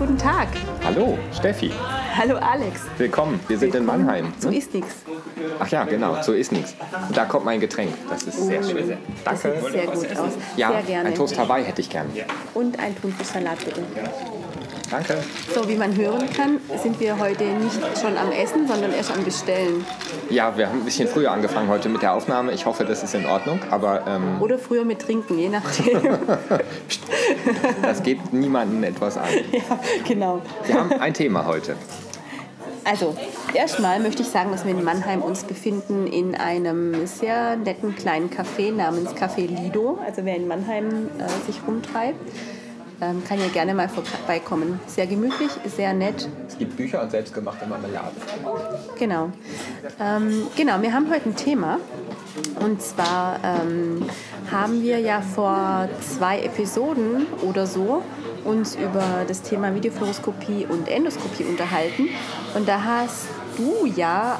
guten Tag. Hallo, Steffi. Hallo Alex. Willkommen, wir sind in Mannheim. So ne? ist nix. Ach ja, genau, so ist nichts. Und da kommt mein Getränk. Das ist sehr schön. Das Danke. sieht sehr gut aus. Ja, sehr gerne. ein Toast Hawaii hätte ich gern. Und ein Thunfischsalat bitte. Danke. So, wie man hören kann, sind wir heute nicht schon am Essen, sondern erst am Bestellen. Ja, wir haben ein bisschen früher angefangen heute mit der Aufnahme. Ich hoffe, das ist in Ordnung. Aber ähm, Oder früher mit Trinken, je nachdem. das geht niemandem etwas an. ja, genau. Wir haben ein Thema heute. Also, erstmal möchte ich sagen, dass wir in Mannheim uns befinden in einem sehr netten kleinen Café namens Café Lido. Also wer in Mannheim äh, sich rumtreibt, ähm, kann ja gerne mal vorbeikommen. Sehr gemütlich, sehr nett. Es gibt Bücher und selbstgemachte Marmelade. Genau. Ähm, genau, wir haben heute ein Thema. Und zwar ähm, haben wir ja vor zwei Episoden oder so uns über das Thema Videofluoroskopie und Endoskopie unterhalten. Und da hast du ja,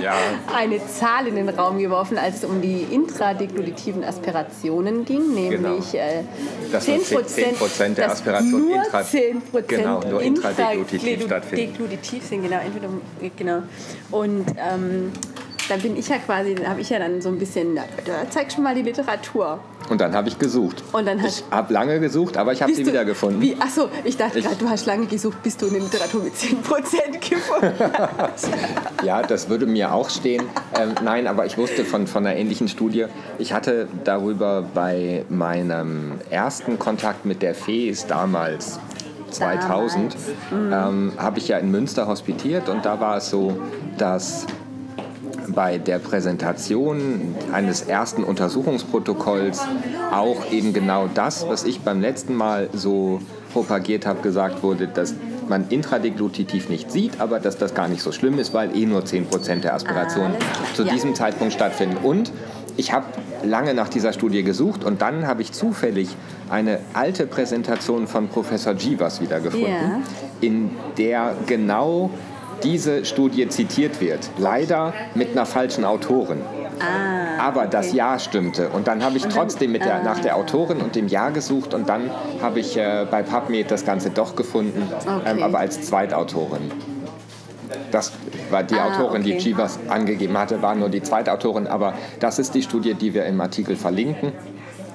Ja. eine Zahl in den Raum geworfen, als es um die intradegluitativen Aspirationen ging, nämlich Genau. äh, Dass nur 10% 10% der dass Aspiration nur intra- 10% Genau, nur intradeglutiv intraglu- stattfinden. sind, genau, entweder, genau. Und ähm, dann bin ich ja quasi, dann habe ich ja dann so ein bisschen, na, da zeigst du mal die Literatur. Und dann habe ich gesucht. Und dann ich habe lange gesucht, aber ich habe sie wiedergefunden. Wie, achso, ich dachte gerade, du hast lange gesucht, bis du eine Literatur mit 10% gefunden hast. Ja, das würde mir auch stehen. Ähm, nein, aber ich wusste von, von einer ähnlichen Studie. Ich hatte darüber bei meinem ersten Kontakt mit der FES damals, 2000, ähm, habe ich ja in Münster hospitiert und da war es so, dass bei der Präsentation eines ersten Untersuchungsprotokolls auch eben genau das, was ich beim letzten Mal so propagiert habe, gesagt wurde, dass man intradeglutitiv nicht sieht, aber dass das gar nicht so schlimm ist, weil eh nur 10% der Aspirationen klar, zu ja. diesem Zeitpunkt stattfinden. Und ich habe lange nach dieser Studie gesucht und dann habe ich zufällig eine alte Präsentation von Professor Jivas wiedergefunden, Ja. in der genau diese Studie zitiert wird. Leider mit einer falschen Autorin. Ah, Aber das okay. Jahr stimmte. Und dann habe ich trotzdem mit der, nach der Autorin und dem Jahr gesucht und dann habe ich äh, bei PubMed das Ganze doch gefunden, Okay. ähm, aber als Zweitautorin. Das war die Ah, Autorin, okay. die Chivas angegeben hatte, war nur die Zweitautorin. Aber das ist die Studie, die wir im Artikel verlinken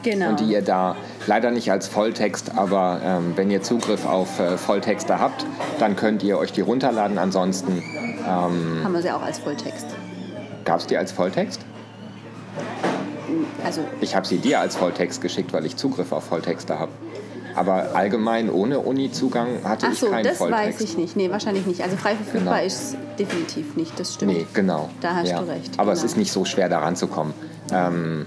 Genau. und die ihr da leider nicht als Volltext, aber ähm, wenn ihr Zugriff auf äh, Volltexte habt, dann könnt ihr euch die runterladen. Ansonsten haben wir sie auch als Volltext. gab es die als Volltext? Also, Ich habe sie dir als Volltext geschickt, weil ich Zugriff auf Volltexte habe. Aber allgemein ohne Uni-Zugang hatte ach ich so, keinen das Volltext. weiß ich nicht. Nee, wahrscheinlich nicht. Also frei verfügbar Genau. ist es definitiv nicht, das stimmt. Nee, genau. Da hast ja. du recht, Aber es genau. ist nicht so schwer, da ranzukommen. Ähm,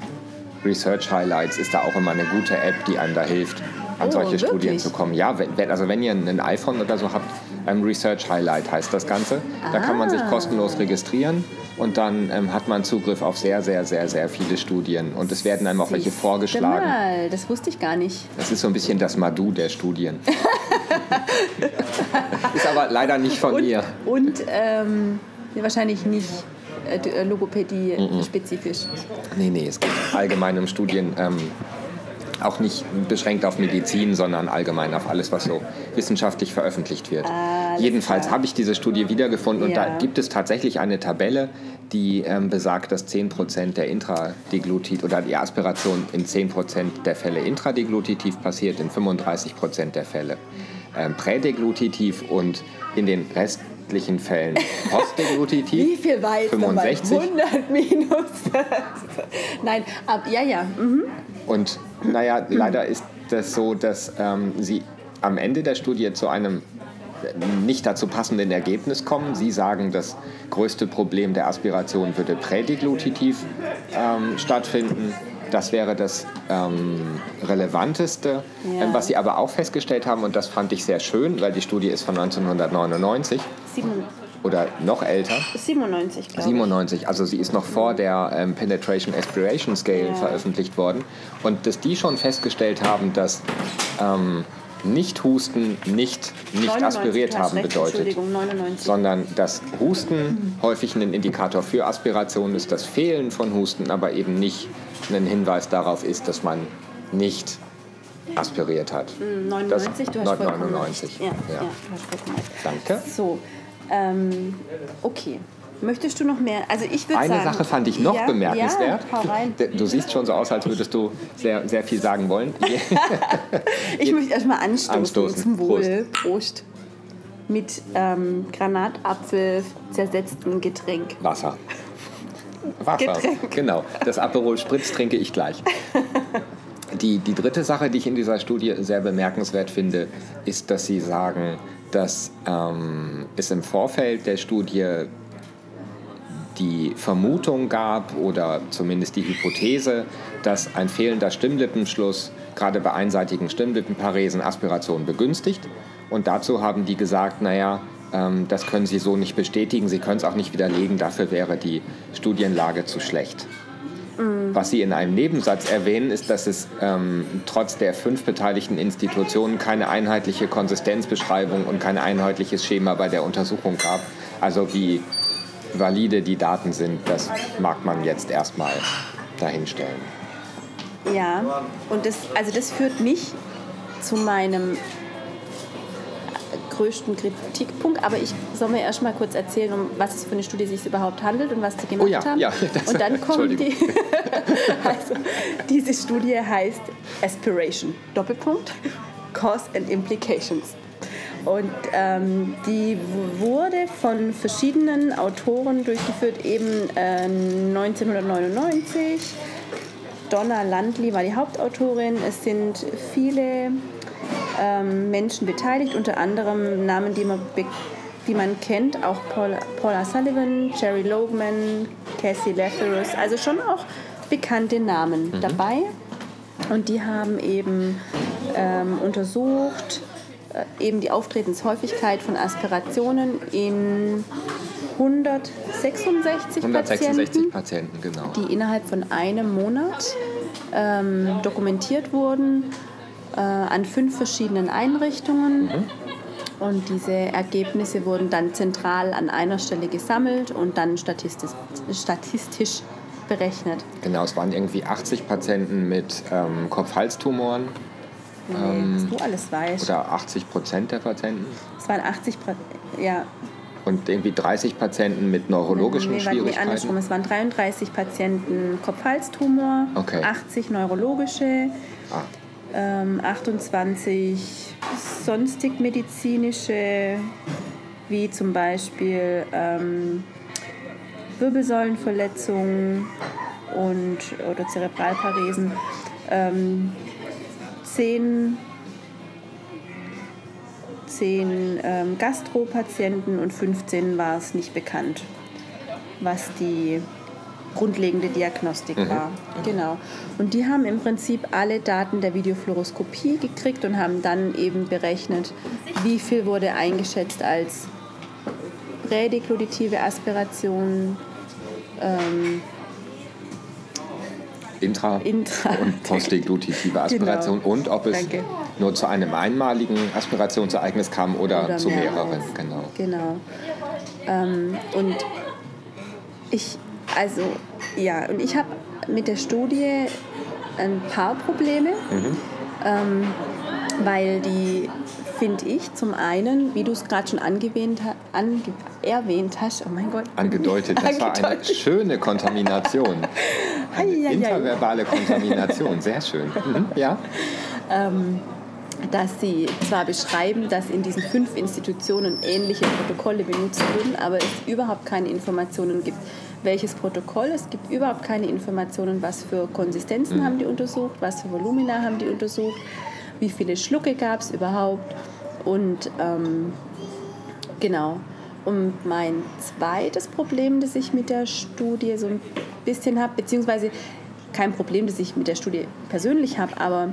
Research Highlights ist da auch immer eine gute App, die einem da hilft, an Oh, solche Studien wirklich? zu kommen. Ja, wenn, also wenn ihr ein iPhone oder so habt, ähm, Research Highlight heißt das Ganze. Da kann man sich Ah. kostenlos registrieren und dann ähm, hat man Zugriff auf sehr, sehr, sehr, sehr viele Studien. Und es werden einem auch welche vorgeschlagen. Mal, das wusste ich gar nicht. Das ist so ein bisschen das Madu der Studien. ist aber leider nicht von Und, mir. und ähm, wahrscheinlich nicht äh, äh, Logopädie spezifisch. Nee, nee, es geht allgemein um Studien, ähm, auch nicht beschränkt auf Medizin, sondern allgemein auf alles, was so wissenschaftlich veröffentlicht wird. Jedenfalls klar. habe ich diese Studie wiedergefunden und da gibt es tatsächlich eine Tabelle, die ähm, besagt, dass 10% der Intradeglutit oder die Aspiration in 10% der Fälle intradeglutitiv passiert, in 35% der Fälle ähm, prädeglutitiv und in den restlichen Fällen postdeglutitiv. Wie viel war jetzt nochmal? 65. 100 minus. Nein, ab, ja, ja. Mhm. Und naja, leider ist das so, dass ähm, sie am Ende der Studie zu einem nicht dazu passenden Ergebnis kommen. Sie sagen, das größte Problem der Aspiration würde prädeglutitiv ähm, stattfinden. Das wäre das ähm, Relevanteste. Ja. Ähm, was Sie aber auch festgestellt haben, und das fand ich sehr schön, weil die Studie ist von 1999 Sieben- oder noch älter, 97, glaube ich. 97, also sie ist noch vor der ähm, Penetration Aspiration Scale Ja. veröffentlicht worden. Und dass die schon festgestellt haben, dass ähm, nicht Husten nicht, nicht 99, aspiriert haben recht, bedeutet, Entschuldigung, 99. sondern dass Husten häufig ein Indikator für Aspiration ist, das Fehlen von Husten aber eben nicht ein Hinweis darauf ist, dass man nicht aspiriert hat. 99, Das- du hast vollkommen 99, recht. Ja, ja. ja. vollkommen. Danke. So, ähm, okay. Möchtest du noch mehr? Also ich würde Eine sagen... Sache fand ich noch ja, bemerkenswert. Ja. Du siehst schon so aus, als würdest du sehr, sehr viel sagen wollen. Ich möchte erstmal anstoßen, Anstoßen. zum Wohl. Prost. Mit ähm, Granatapfel zersetztem Getränk. Wasser. Wasser. Getränk. Genau. Das Aperol Spritz trinke ich gleich. Die, die dritte Sache, die ich in dieser Studie sehr bemerkenswert finde, ist, dass Sie sagen, dass ähm, es im Vorfeld der Studie die Vermutung gab oder zumindest die Hypothese, dass ein fehlender Stimmlippenschluss gerade bei einseitigen Stimmlippenparesen Aspiration begünstigt. Und dazu haben die gesagt, naja, ähm, das können sie so nicht bestätigen, sie können es auch nicht widerlegen, dafür wäre die Studienlage zu schlecht. Was Sie in einem Nebensatz erwähnen, ist, dass es ähm, trotz der fünf beteiligten Institutionen keine einheitliche Konsistenzbeschreibung und kein einheitliches Schema bei der Untersuchung gab. Also wie valide die Daten sind, das mag man jetzt erstmal dahinstellen. Ja, und das, also das führt mich zu meinem größten Kritikpunkt, aber ich soll mir erst mal kurz erzählen, um was es für eine Studie sich überhaupt handelt und was die gemacht Oh ja, haben. ja, das- und dann kommt die. Also, diese Studie heißt Aspiration, Doppelpunkt, Cause and Implications. Und ähm, die wurde von verschiedenen Autoren durchgeführt, eben äh, 1999. Donna Landley war die Hauptautorin. Es sind viele ähm, Menschen beteiligt, unter anderem Namen, die man, die man kennt, auch Paula, Paula Sullivan, Jerry Logan, Cassie Letherus, also schon auch bekannte Namen dabei. Und die haben eben ähm, untersucht, eben die Auftretenshäufigkeit von Aspirationen in 166, 166 Patienten Patienten, genau. die innerhalb von einem Monat ähm, dokumentiert wurden äh, an fünf verschiedenen Einrichtungen. Und diese Ergebnisse wurden dann zentral an einer Stelle gesammelt und dann statistisch, statistisch berechnet. Genau, es waren irgendwie 80 Patienten mit ähm, Kopf-Hals-Tumoren Nee, was du alles weißt. oder 80 Prozent der Patienten Es waren 80 Pra- ja, und irgendwie 30 Patienten mit neurologischen nee, warte, nee, andersrum. Schwierigkeiten. Es waren 33 Patienten Kopf-Hals-Tumor, Okay. 80 neurologische, Ah, ähm, 28 sonstig medizinische, wie zum Beispiel ähm, Wirbelsäulenverletzungen und, oder Zerebralparesen. Ähm, 10 10 ähm, Gastropatienten und 15 war es nicht bekannt, was die grundlegende Diagnostik war. Genau. Und die haben im Prinzip alle Daten der Videofluoroskopie gekriegt und haben dann eben berechnet, wie viel wurde eingeschätzt als prädekluditive Aspiration, ähm, intra, Intra- und postdeglutitive Aspiration Genau. und ob es Danke. nur zu einem einmaligen Aspirationsereignis kam oder, Oder zu mehreren. Genau. Genau. Ähm, und ich, also, ja, und ich habe mit der Studie ein paar Probleme, ähm, weil die, finde ich, zum einen, wie du es gerade schon angewähnt, ange, erwähnt hast, oh mein Gott. Angedeutet, das war eine Angedeutet. schöne Kontamination. Eine Ei, ei, ei. interverbale Kontamination, sehr schön. Mhm. Ja? dass sie zwar beschreiben, dass in diesen fünf Institutionen ähnliche Protokolle benutzt wurden, aber es überhaupt keine Informationen gibt, welches Protokoll. Es gibt überhaupt keine Informationen, was für Konsistenzen haben die untersucht, was für Volumina haben die untersucht, wie viele Schlucke gab es überhaupt. Und ähm, genau. Und mein zweites Problem, das ich mit der Studie so ein bisschen habe, beziehungsweise kein Problem, das ich mit der Studie persönlich habe, aber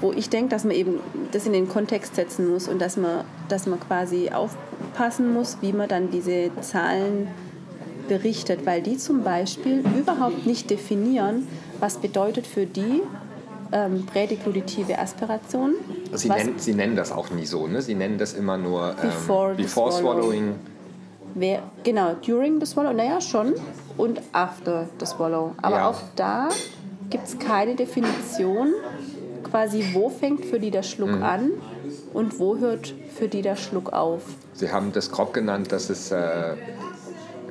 wo ich denke, dass man eben das in den Kontext setzen muss und dass man, dass man quasi aufpassen muss, wie man dann diese Zahlen berichtet, weil die zum Beispiel überhaupt nicht definieren, was bedeutet für die ähm, prädekluditive Aspiration. Sie, was, nennen, Sie nennen das auch nie so, ne? Sie nennen das immer nur ähm, Before before swallow. swallowing. wer, genau, during the swallow, naja, schon, und after the swallow. Aber Ja. auch da gibt es keine Definition quasi, wo fängt für die der Schluck Mhm. an und wo hört für die der Schluck auf. Sie haben das grob genannt, dass es äh,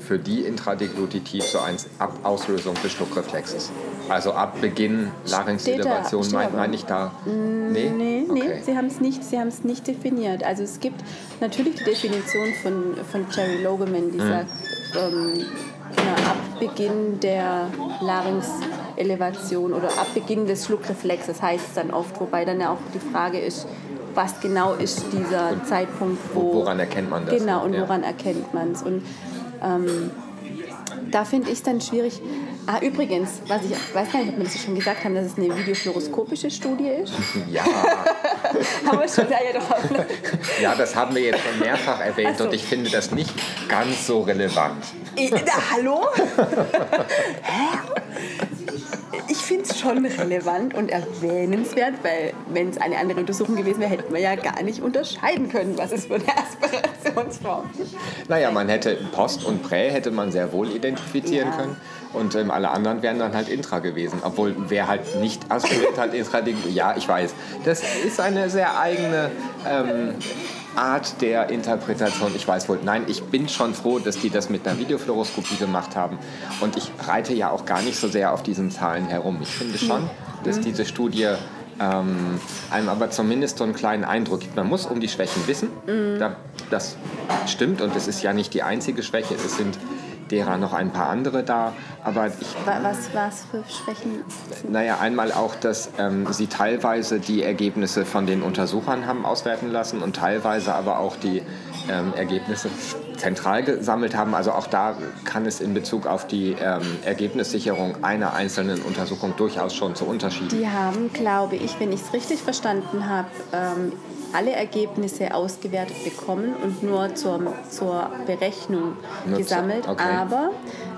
für die Intradeglutitiv so eine Ab Auslösung des Schluckreflexes. Also ab Beginn Larynxelevation, meine mein ich da? Nee? Nee, nee, Okay. sie haben es nicht, sie nicht definiert. Also es gibt natürlich die Definition von, von Jerry Logeman, Mhm. die sagt, ähm, genau, ab Beginn der Larynxelevation oder ab Beginn des Schluckreflexes heißt es dann oft, wobei dann ja auch die Frage ist, was genau ist dieser Zeitpunkt, wo... Woran erkennt man das? Genau, und Ja. woran erkennt man es? Und ähm, da finde ich es dann schwierig. Ah, übrigens, was ich weiß gar nicht, ob wir das schon gesagt haben, dass es eine videofluoroskopische Studie ist. Ja, haben wir schon da ja doch. ja, das haben wir jetzt schon mehrfach erwähnt so. und ich finde das nicht ganz so relevant. Ich, na, hallo? Hä? Ich finde es schon relevant und erwähnenswert, weil wenn es eine andere Untersuchung gewesen wäre, hätten wir ja gar nicht unterscheiden können, was es für eine Aspirationsform ist. Naja, man hätte Post und Prä hätte man sehr wohl identifizieren Ja. können. Und ähm, alle anderen wären dann halt Intra gewesen. Obwohl, wer halt nicht aspiriert hat, Intra, ja, ich weiß. Das ist eine sehr eigene ähm, Art der Interpretation. Ich weiß wohl, nein, ich bin schon froh, dass die das mit einer Videofluoroskopie gemacht haben. Und ich reite ja auch gar nicht so sehr auf diesen Zahlen herum. Ich finde schon, dass diese Studie ähm, einem aber zumindest so einen kleinen Eindruck gibt. Man muss um die Schwächen wissen. Da, das stimmt und es ist ja nicht die einzige Schwäche. Es sind derer noch ein paar andere da. Aber ich Wa- Was, was für Schwächen? naja, einmal auch, dass ähm, sie teilweise die Ergebnisse von den Untersuchern haben auswerten lassen und teilweise aber auch die ähm, Ergebnisse zentral gesammelt haben. Also auch da kann es in Bezug auf die ähm, Ergebnissicherung einer einzelnen Untersuchung durchaus schon zu Unterschieden. Die haben, glaube ich, wenn ich es richtig verstanden habe, ähm, alle Ergebnisse ausgewertet bekommen und nur zur, zur Berechnung Nur zu- gesammelt. okay. Aber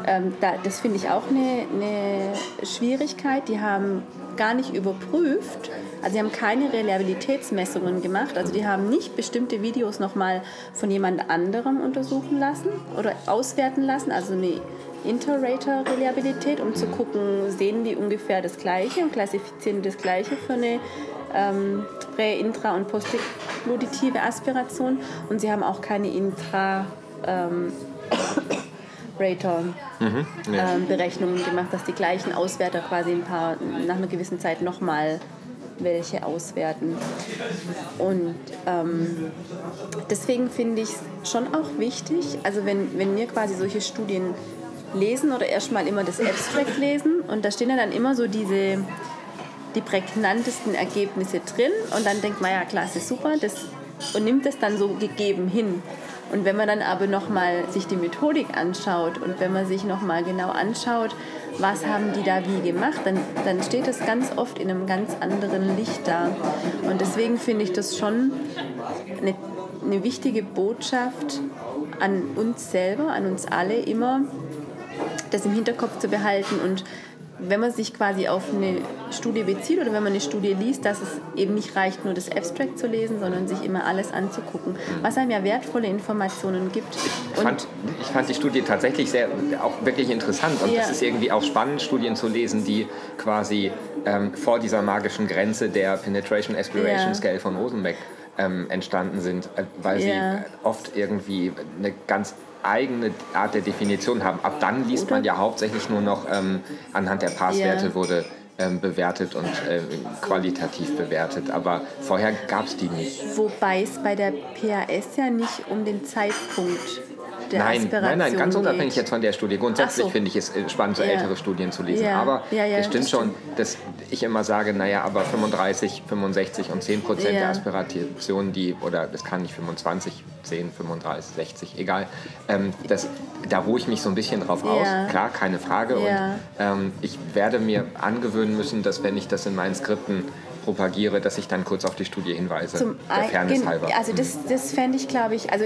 ähm, da, das finde ich auch eine, eine Schwierigkeit. Die haben gar nicht überprüft, also sie haben keine Reliabilitätsmessungen gemacht, also die haben nicht bestimmte Videos nochmal von jemand anderem untersuchen lassen oder auswerten lassen, also eine Inter-Rater-Reliabilität, um zu gucken, sehen die ungefähr das Gleiche und klassifizieren die das Gleiche für eine ähm, prä-, intra- und postgluditive Aspiration. Und sie haben auch keine intra- ähm, Rater ja. ähm, Berechnungen gemacht, dass die gleichen Auswerter quasi ein paar nach einer gewissen Zeit nochmal welche auswerten. Und ähm, deswegen finde ich es schon auch wichtig, also wenn, wenn wir quasi solche Studien lesen oder erstmal immer das Abstract lesen und da stehen ja dann immer so diese die prägnantesten Ergebnisse drin und dann denkt man ja klasse super das und nimmt das dann so gegeben hin und wenn man dann aber noch mal sich die Methodik anschaut und wenn man sich noch mal genau anschaut was haben die da wie gemacht dann, dann steht das ganz oft in einem ganz anderen Licht da. Und deswegen finde ich das schon eine, eine wichtige Botschaft an uns selber an uns alle immer das im Hinterkopf zu behalten und wenn man sich quasi auf eine Studie bezieht oder wenn man eine Studie liest, dass es eben nicht reicht, nur das Abstract zu lesen, sondern sich immer alles anzugucken, was einem ja wertvolle Informationen gibt. Ich fand, ich fand die Studie tatsächlich sehr, auch wirklich interessant und Ja. es ist irgendwie auch spannend, Studien zu lesen, die quasi ähm, vor dieser magischen Grenze der Penetration Aspiration Ja. Scale von Rosenbeck ähm, entstanden sind, äh, weil sie Ja. äh, oft irgendwie eine ganz eigene Art der Definition haben. Ab dann liest man ja hauptsächlich nur noch ähm, anhand der Passwerte wurde ähm, bewertet und ähm, qualitativ bewertet, aber vorher gab es die nicht. Wobei es bei der PAS ja nicht um den Zeitpunkt der Nein, Aspiration nein, nein, ganz unabhängig geht. jetzt von der Studie. Grundsätzlich so. finde ich es äh, spannend, so Ja. ältere Studien zu lesen. Ja. Aber Ja, ja, es stimmt das schon, dass ich immer sage, naja, aber 35, 65 und 10 Prozent der Aspirationen, die, oder das kann nicht 25, 10, 35, 60, egal, ähm, das, da ruhe ich mich so ein bisschen drauf aus. Klar, keine Frage. Und ähm, ich werde mir angewöhnen müssen, dass wenn ich das in meinen Skripten propagiere, dass ich dann kurz auf die Studie hinweise, Zum der Fairness halber. Also das, das fände ich, glaube ich, also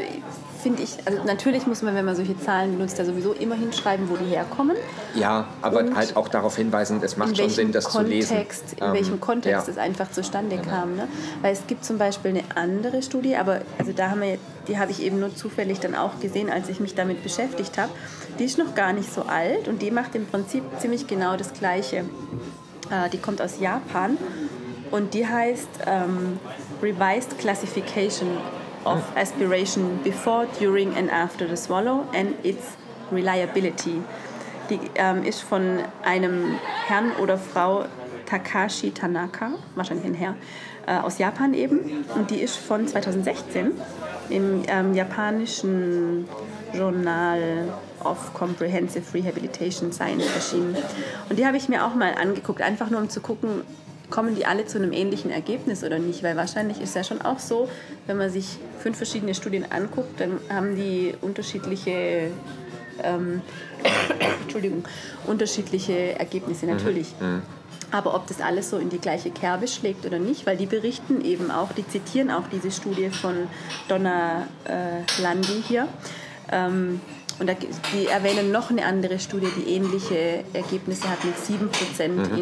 finde ich, also natürlich muss man, wenn man solche Zahlen benutzt, da sowieso immer hinschreiben, wo die herkommen. Ja, aber Und halt auch darauf hinweisen, es macht schon Sinn, das zu lesen. Kontext, in Ähm, welchem Kontext ja. es einfach zustande kam. Ne? Weil es gibt zum Beispiel eine andere Studie, aber also da haben wir, die habe ich eben nur zufällig dann auch gesehen, als ich mich damit beschäftigt habe. Die ist noch gar nicht so alt und die macht im Prinzip ziemlich genau das Gleiche. Äh, die kommt aus Japan und die heißt ähm, Revised Classification of Aspiration Before, During and After the Swallow and its Reliability. Die ähm, ist von einem Herrn oder Frau Takashi Tanaka, wahrscheinlich ein Herr, äh, aus Japan eben. Und die ist von 2016 im ähm, japanischen Journal of Comprehensive Rehabilitation Science erschienen. Und die habe ich mir auch mal angeguckt, einfach nur um zu gucken, kommen die alle zu einem ähnlichen Ergebnis oder nicht? Weil wahrscheinlich ist ja schon auch so, wenn man sich fünf verschiedene Studien anguckt, dann haben die unterschiedliche ähm, Entschuldigung, unterschiedliche Ergebnisse natürlich. Mhm. Aber ob das alles so in die gleiche Kerbe schlägt oder nicht, weil die berichten eben auch, die zitieren auch diese Studie von Donna äh, Landi hier. Ähm, und da, die erwähnen noch eine andere Studie, die ähnliche Ergebnisse hat mit 7% mhm, mhm.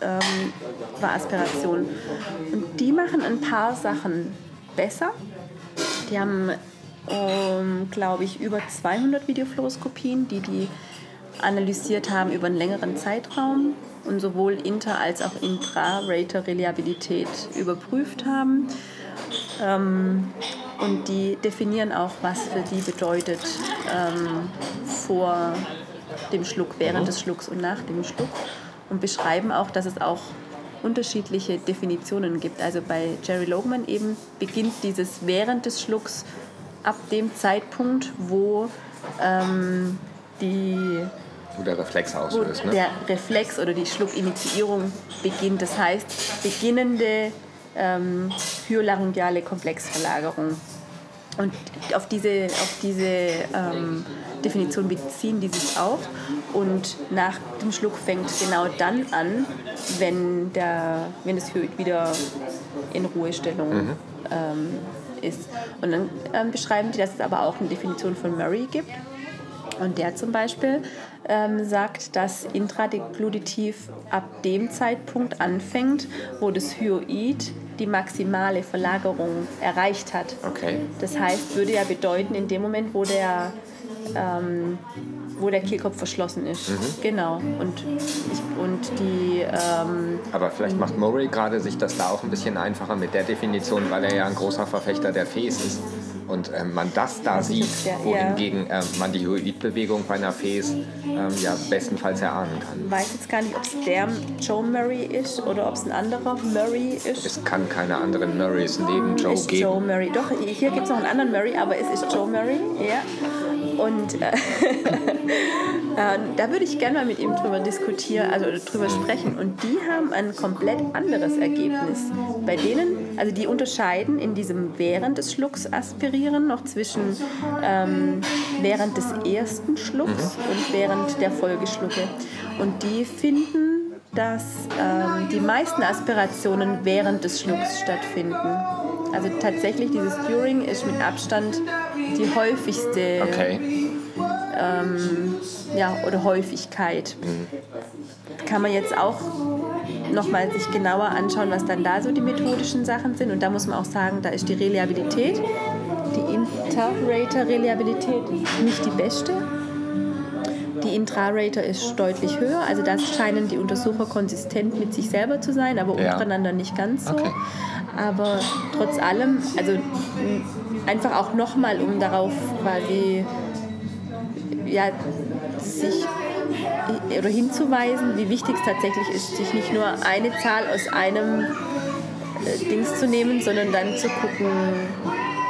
Ähm, bei Aspiration. Und die machen ein paar Sachen besser. Die haben, ähm, glaube ich, über 200 Videofluoroskopien, die die analysiert haben über einen längeren Zeitraum und sowohl Inter- als auch Intra-Rater-Reliabilität überprüft haben. Ähm, und die definieren auch, was für die bedeutet ähm, vor dem Schluck, während mhm. des Schlucks und nach dem Schluck. Und beschreiben auch, dass es auch unterschiedliche Definitionen gibt. Also bei Jerry Logan eben beginnt dieses während des Schlucks ab dem Zeitpunkt, wo ähm, die wo der Reflex auslöst. Ne? Der Reflex oder die Schluckinitiierung beginnt. Das heißt, beginnende ähm, hyolaryngeale Komplexverlagerung. Und auf diese, auf diese ähm, Definition beziehen die sich auch. Und nach dem Schluck fängt genau dann an, wenn, der, wenn das Hyoid wieder in Ruhestellung mhm. ähm, ist. Und dann ähm, beschreiben die, dass es aber auch eine Definition von Murray gibt. Und der zum Beispiel ähm, sagt, dass Intradegluditiv ab dem Zeitpunkt anfängt, wo das Hyoid die maximale Verlagerung erreicht hat. Okay. Das heißt, würde ja bedeuten, in dem Moment, wo der ähm, wo der Kehlkopf verschlossen ist. Mhm. Genau. Und, ich, und die. Ähm, Aber vielleicht macht Murray gerade sich das da auch ein bisschen einfacher mit der Definition, weil er ja ein großer Verfechter der Fes ist. Und ähm, man das da sieht, wohingegen ähm, man die Hyoidbewegung bei einer Fes ähm, ja bestenfalls erahnen kann. Ich weiß jetzt gar nicht, ob es der Joe Murray ist oder ob es ein anderer Murray ist. Es kann keine anderen Murrays neben Joe ist geben. Joe Murray. Doch, hier gibt es noch einen anderen Murray, aber es ist Joe Murray. Ja. Und äh, äh, da würde ich gerne mal mit ihm drüber diskutieren, also drüber sprechen. Und die haben ein komplett anderes Ergebnis. Bei denen, also die unterscheiden in diesem während des Schlucks aspirieren noch zwischen ähm, während des ersten Schlucks und während der Folgeschlucke. Und die finden, dass ähm, die meisten Aspirationen während des Schlucks stattfinden. Also tatsächlich dieses During ist mit Abstand die häufigste okay. Ähm, ja, oder Häufigkeit. Mhm. Kann man jetzt auch nochmal sich genauer anschauen, was dann da so die methodischen Sachen sind. Und da muss man auch sagen, da ist die Reliabilität, die Inter-Rater-Reliabilität nicht die beste. Die Intra-Rater ist deutlich höher, also da scheinen die Untersucher konsistent mit sich selber zu sein, aber ja. untereinander nicht ganz so. Okay. Aber trotz allem, also einfach auch nochmal, um darauf quasi ja, sich oder hinzuweisen, wie wichtig es tatsächlich ist, sich nicht nur eine Zahl aus einem äh, Dings zu nehmen, sondern dann zu gucken,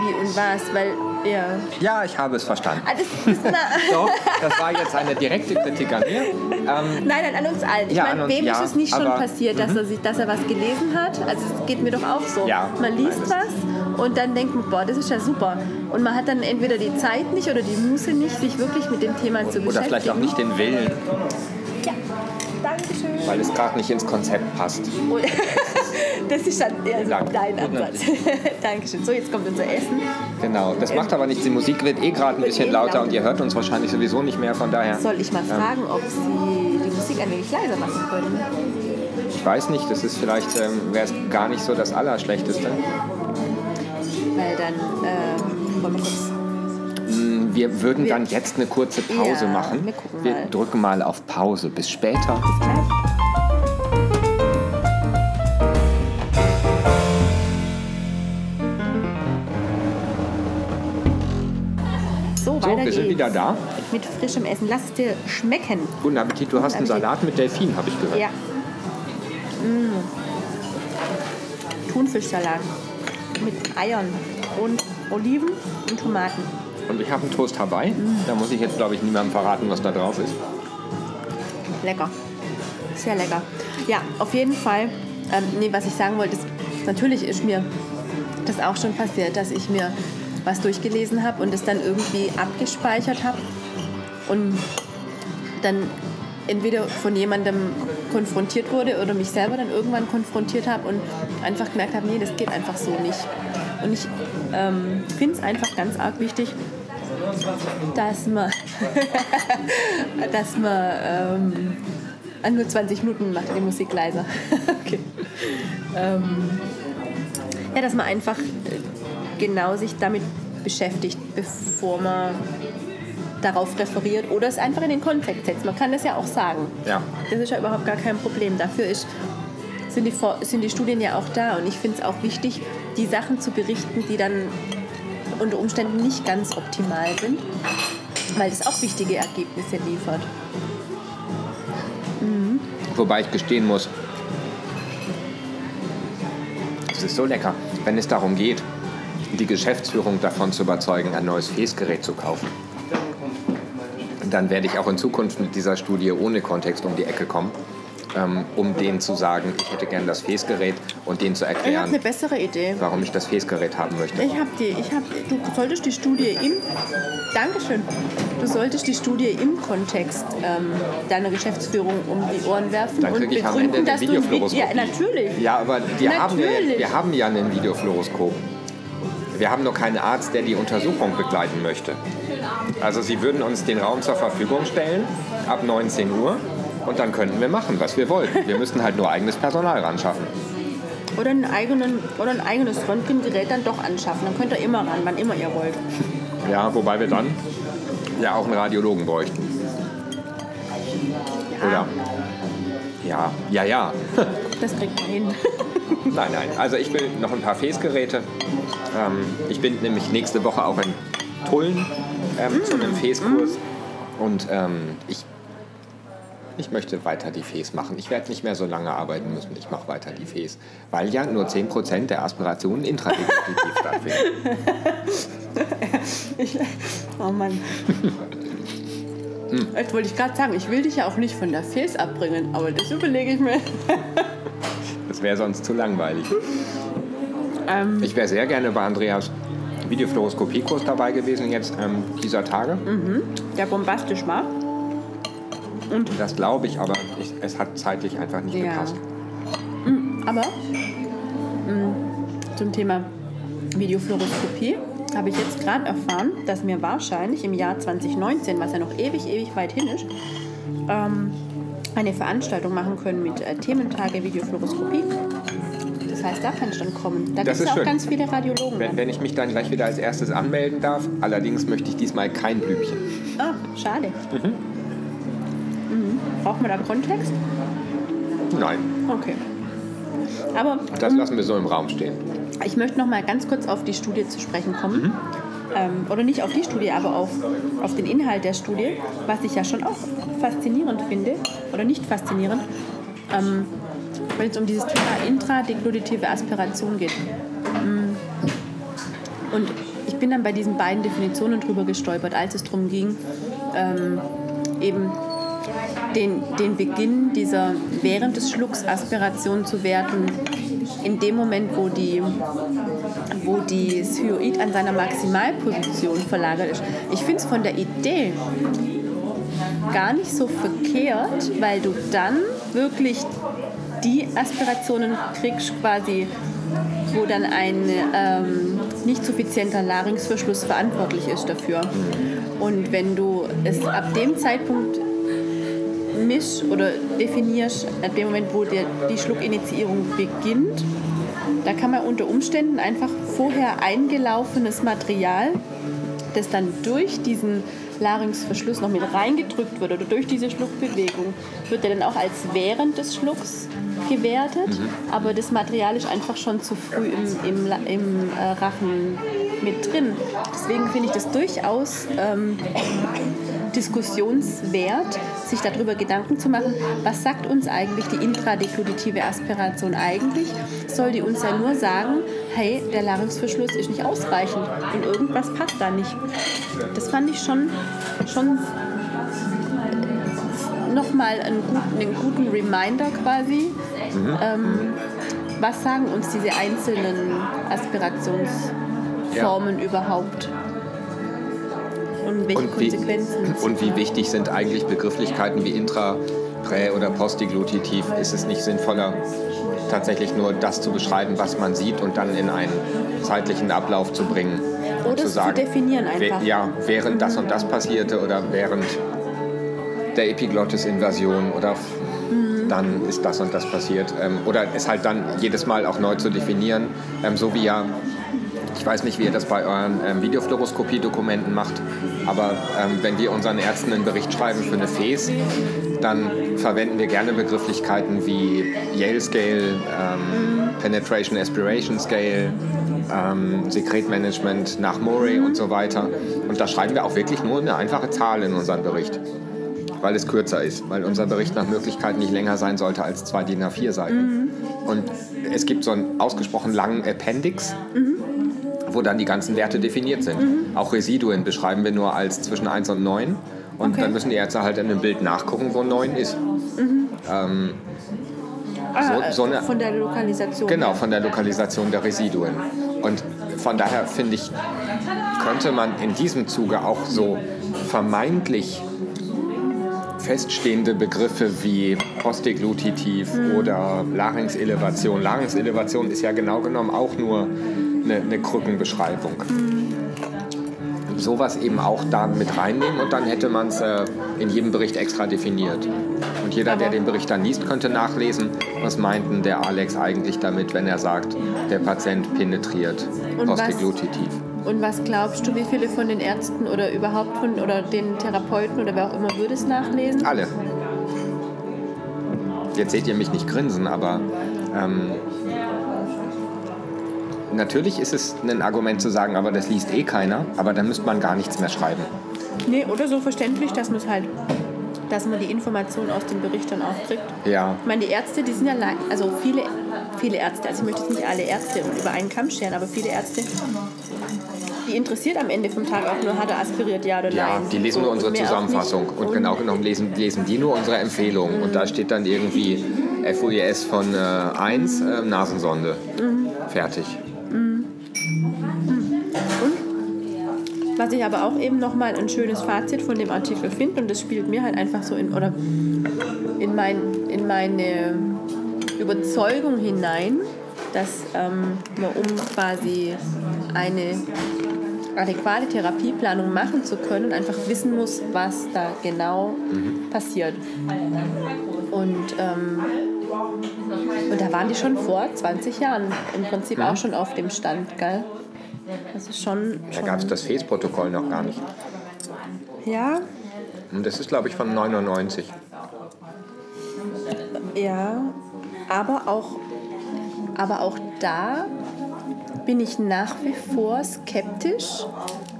wie und was, weil ja. Ja, ich habe es verstanden. Ah, das, das, so, das war jetzt eine direkte Kritik an mir. Ähm, nein, nein, an uns allen. Ich ja, meine, wem ja, ist es nicht schon passiert, dass, mhm. er sich, dass er was gelesen hat? Also es geht mir doch auch so. Ja, man liest was und dann denkt man, boah, das ist ja super. Und man hat dann entweder die Zeit nicht oder die Muße nicht, sich wirklich mit dem Thema zu beschäftigen. Oder vielleicht auch nicht den Willen. Ja, Dankeschön. Weil es gerade nicht ins Konzept passt. Das ist dann eher so Dank. dein Ansatz. Dankeschön. So, jetzt kommt unser Essen. Genau, das macht aber nichts. Die Musik wird eh gerade ein bisschen lauter und ihr hört uns wahrscheinlich sowieso nicht mehr, von daher. Soll ich mal fragen, ob Sie die Musik ein wenig leiser machen können? Ich weiß nicht, das ist vielleicht, ähm, wäre es gar nicht so das Allerschlechteste. Weil dann, ähm, wollen wir kurz wir würden dann jetzt eine kurze Pause ja, machen. Wir, wir, drücken mal auf Pause. Bis später. Bis. So, wir sind wieder da. Mit frischem Essen. Lass es dir schmecken. Guten Appetit. Du Guten hast Appetit. einen Salat mit Delfin, habe ich gehört. Ja. Mmh. Thunfischsalat mit Eiern und Oliven und Tomaten. Und ich habe einen Toast Hawaii. Da muss ich jetzt, glaube ich, niemandem verraten, was da drauf ist. Lecker. Sehr lecker. Ja, auf jeden Fall. Ähm, nee, was ich sagen wollte, ist, natürlich ist mir das auch schon passiert, dass ich mir was durchgelesen habe und es dann irgendwie abgespeichert habe und dann entweder von jemandem konfrontiert wurde oder mich selber dann irgendwann konfrontiert habe und einfach gemerkt habe, nee, das geht einfach so nicht. Und ich ähm, finde es einfach ganz arg wichtig, dass man, dass man ähm, ah, nur 20 Minuten macht die Musik leiser. okay. ähm, ja, dass man einfach äh, genau sich damit beschäftigt, bevor man darauf referiert oder es einfach in den Kontext setzt. Man kann das ja auch sagen. Ja. Das ist ja überhaupt gar kein Problem. Dafür ist, sind, die, sind die Studien ja auch da. Und ich finde es auch wichtig, die Sachen zu berichten, die dann unter Umständen nicht ganz optimal sind, weil es auch wichtige Ergebnisse liefert. Wobei ich gestehen muss, es ist so lecker, wenn es darum geht, die Geschäftsführung davon zu überzeugen, ein neues Fäßgerät zu kaufen. Dann werde ich auch in Zukunft mit dieser Studie ohne Kontext um die Ecke kommen, um denen zu sagen, ich hätte gern das Fäßgerät und denen zu Ich habe erklären, eine bessere Idee. warum ich das Fäßgerät haben möchte. Ich habe die, ich habe, du solltest die Studie im, Dankeschön, du solltest die Studie im Kontext ähm, deiner Geschäftsführung um die Ohren werfen Dann und ich am Ende begründen, dass du ein Vi- Videofluoroskopie. Ja, natürlich. Ja, aber wir haben, ja, Natürlich. wir haben ja einen Videofluoroskop. Wir haben nur keinen Arzt, der die Untersuchung begleiten möchte. Also Sie würden uns den Raum zur Verfügung stellen ab 19 Uhr und dann könnten wir machen, was wir wollten. Wir müssten halt nur eigenes Personal ran schaffen. Oder, einen eigenen, oder ein eigenes Röntgengerät dann doch anschaffen. Dann könnt ihr immer ran, wann immer ihr wollt. Ja, wobei wir dann ja auch einen Radiologen bräuchten. Ja, Oder? Ja, ja, ja. Das kriegt man hin. Nein, nein. Also ich will noch ein paar Fäßgeräte. Ähm, ich bin nämlich nächste Woche auch in Tulln ähm, zu einem Fäßkurs. Und ähm, ich, ich möchte weiter die Fäß machen. Ich werde nicht mehr so lange arbeiten müssen. Ich mache weiter die Fäß. Weil ja nur 10% der Aspirationen intradeglutitiv stattfinden. Oh Mann. Hm. Jetzt wollte ich gerade sagen, ich will dich ja auch nicht von der Fes abbringen, aber das überlege ich mir. Das wäre sonst zu langweilig. Ähm, Ich wäre sehr gerne bei Andreas Videofluoroskopiekurs dabei gewesen jetzt ähm, dieser Tage. der bombastisch war. Das glaube ich, aber ich, es hat zeitlich einfach nicht Ja. gepasst. Aber mh, zum Thema Videofluoroskopie habe ich jetzt gerade erfahren, dass wir wahrscheinlich im Jahr 2019, was ja noch ewig, ewig weit hin ist, ähm, eine Veranstaltung machen können mit äh, Thementage Videofluoroskopie. Das heißt, da kann ich dann kommen. Da gibt es auch schön. ganz viele Radiologen. Wenn, wenn ich mich dann gleich wieder als erstes anmelden darf, allerdings möchte ich diesmal kein Blümchen. Ah, schade. Mhm. Braucht man da Kontext? Nein, Okay. Aber das lassen wir so im Raum stehen. Ich möchte noch mal ganz kurz auf die Studie zu sprechen kommen. Ähm, oder nicht auf die Studie, aber auf, auf den Inhalt der Studie, was ich ja schon auch faszinierend finde, oder nicht faszinierend, ähm, wenn es um dieses Thema intradeglutive Aspiration geht. Mm. Und ich bin dann bei diesen beiden Definitionen drüber gestolpert, als es darum ging, ähm, eben den, den Beginn dieser während des Schlucks Aspiration zu werten, in dem Moment, wo, die, wo das Hyoid an seiner Maximalposition verlagert ist. Ich finde es von der Idee gar nicht so verkehrt, weil du dann wirklich die Aspirationen kriegst, quasi, wo dann ein ähm, nicht suffizienter Larynxverschluss verantwortlich ist dafür. Und wenn du es ab dem Zeitpunkt misch oder definierst, ab dem Moment, wo der, die Schluckinitiierung beginnt, da kann man unter Umständen einfach vorher eingelaufenes Material, das dann durch diesen Larynxverschluss noch mit reingedrückt wird oder durch diese Schluckbewegung, wird er dann auch als während des Schlucks gewertet, mhm. aber das Material ist einfach schon zu früh im, im, im äh, Rachen mit drin. Deswegen finde ich das durchaus ähm, diskussionswert, sich darüber Gedanken zu machen, was sagt uns eigentlich die intradekluditive Aspiration eigentlich? Soll die uns ja nur sagen, hey, der Larynxverschluss ist nicht ausreichend und irgendwas passt da nicht. Das fand ich schon, schon nochmal einen guten, einen guten Reminder quasi. Mhm. Ähm, was sagen uns diese einzelnen Aspirationsformen ja. überhaupt? Und welche und Konsequenzen? Wie, und wie wichtig sind eigentlich Begrifflichkeiten wie intra, prä oder postdiglutitiv? Ist es nicht sinnvoller, tatsächlich nur das zu beschreiben, was man sieht und dann in einen zeitlichen Ablauf zu bringen? Oder zu, sagen, zu definieren einfach. Ja, während das und das passierte oder während der Epiglottis-Invasion oder mhm. dann ist das und das passiert. Ähm, oder es halt dann jedes Mal auch neu zu definieren, ähm, so wie ja ich weiß nicht, wie ihr das bei euren ähm, Videofluoroskopie-Dokumenten macht, aber ähm, wenn wir unseren Ärzten einen Bericht schreiben für eine FES, dann verwenden wir gerne Begrifflichkeiten wie Yale Scale, ähm, Penetration Aspiration Scale, ähm, Sekretmanagement nach Murray und so weiter. Und da schreiben wir auch wirklich nur eine einfache Zahl in unseren Bericht weil es kürzer ist, weil unser Bericht nach Möglichkeit nicht länger sein sollte als zwei DIN A4 Seiten. Mhm. Und es gibt so einen ausgesprochen langen Appendix, mhm wo dann die ganzen Werte definiert sind. Mhm. Auch Residuen beschreiben wir nur als zwischen 1 und 9. Und okay. dann müssen die Ärzte halt in einem Bild nachgucken, wo 9 ist. Mhm. Ähm, ah, so, so eine, von der Lokalisation. Genau, von der Lokalisation der Residuen. Und von daher finde ich, könnte man in diesem Zuge auch so vermeintlich feststehende Begriffe wie Posteglutitiv mhm. oder Larynxelevation. Larynxelevation ist ja genau genommen auch nur eine, eine Krückenbeschreibung. Mhm. Sowas eben auch da mit reinnehmen und dann hätte man es äh, in jedem Bericht extra definiert. Und jeder, Aber der den Bericht dann liest, könnte nachlesen, was meinten der Alex eigentlich damit, wenn er sagt, der Patient penetriert posteglutitiv. Und was glaubst du, wie viele von den Ärzten oder überhaupt von oder den Therapeuten oder wer auch immer würde es nachlesen? Alle. Jetzt seht ihr mich nicht grinsen, aber ähm, natürlich ist es ein Argument zu sagen, aber das liest eh keiner, aber dann müsste man gar nichts mehr schreiben. Nee, oder so verständlich, dass man es halt dass man die Informationen aus den Berichten auch kriegt. Ja. Ich meine, die Ärzte, die sind ja lang, also viele, viele Ärzte, also ich möchte jetzt nicht alle Ärzte über einen Kamm scheren, aber viele Ärzte, die interessiert am Ende vom Tag auch nur, hat er aspiriert, ja oder nein. Ja, die lesen so, nur unsere Zusammenfassung und, und, genau genommen lesen, lesen die nur unsere Empfehlungen mhm. und da steht dann irgendwie FUES von äh, 1, äh, Nasensonde. Mhm. Fertig. Was ich aber auch eben nochmal ein schönes Fazit von dem Artikel finde, und das spielt mir halt einfach so in, oder in, mein, in meine Überzeugung hinein, dass ähm, man um quasi eine adäquate Therapieplanung machen zu können, einfach wissen muss, was da genau mhm. passiert. Und, ähm, und da waren die schon vor 20 Jahren im Prinzip mhm. auch schon auf dem Stand, gell? Das ist schon. Da gab es das FES-Protokoll noch gar nicht. Ja. Und das ist, glaube ich, von 99. Ja, aber auch, aber auch da bin ich nach wie vor skeptisch,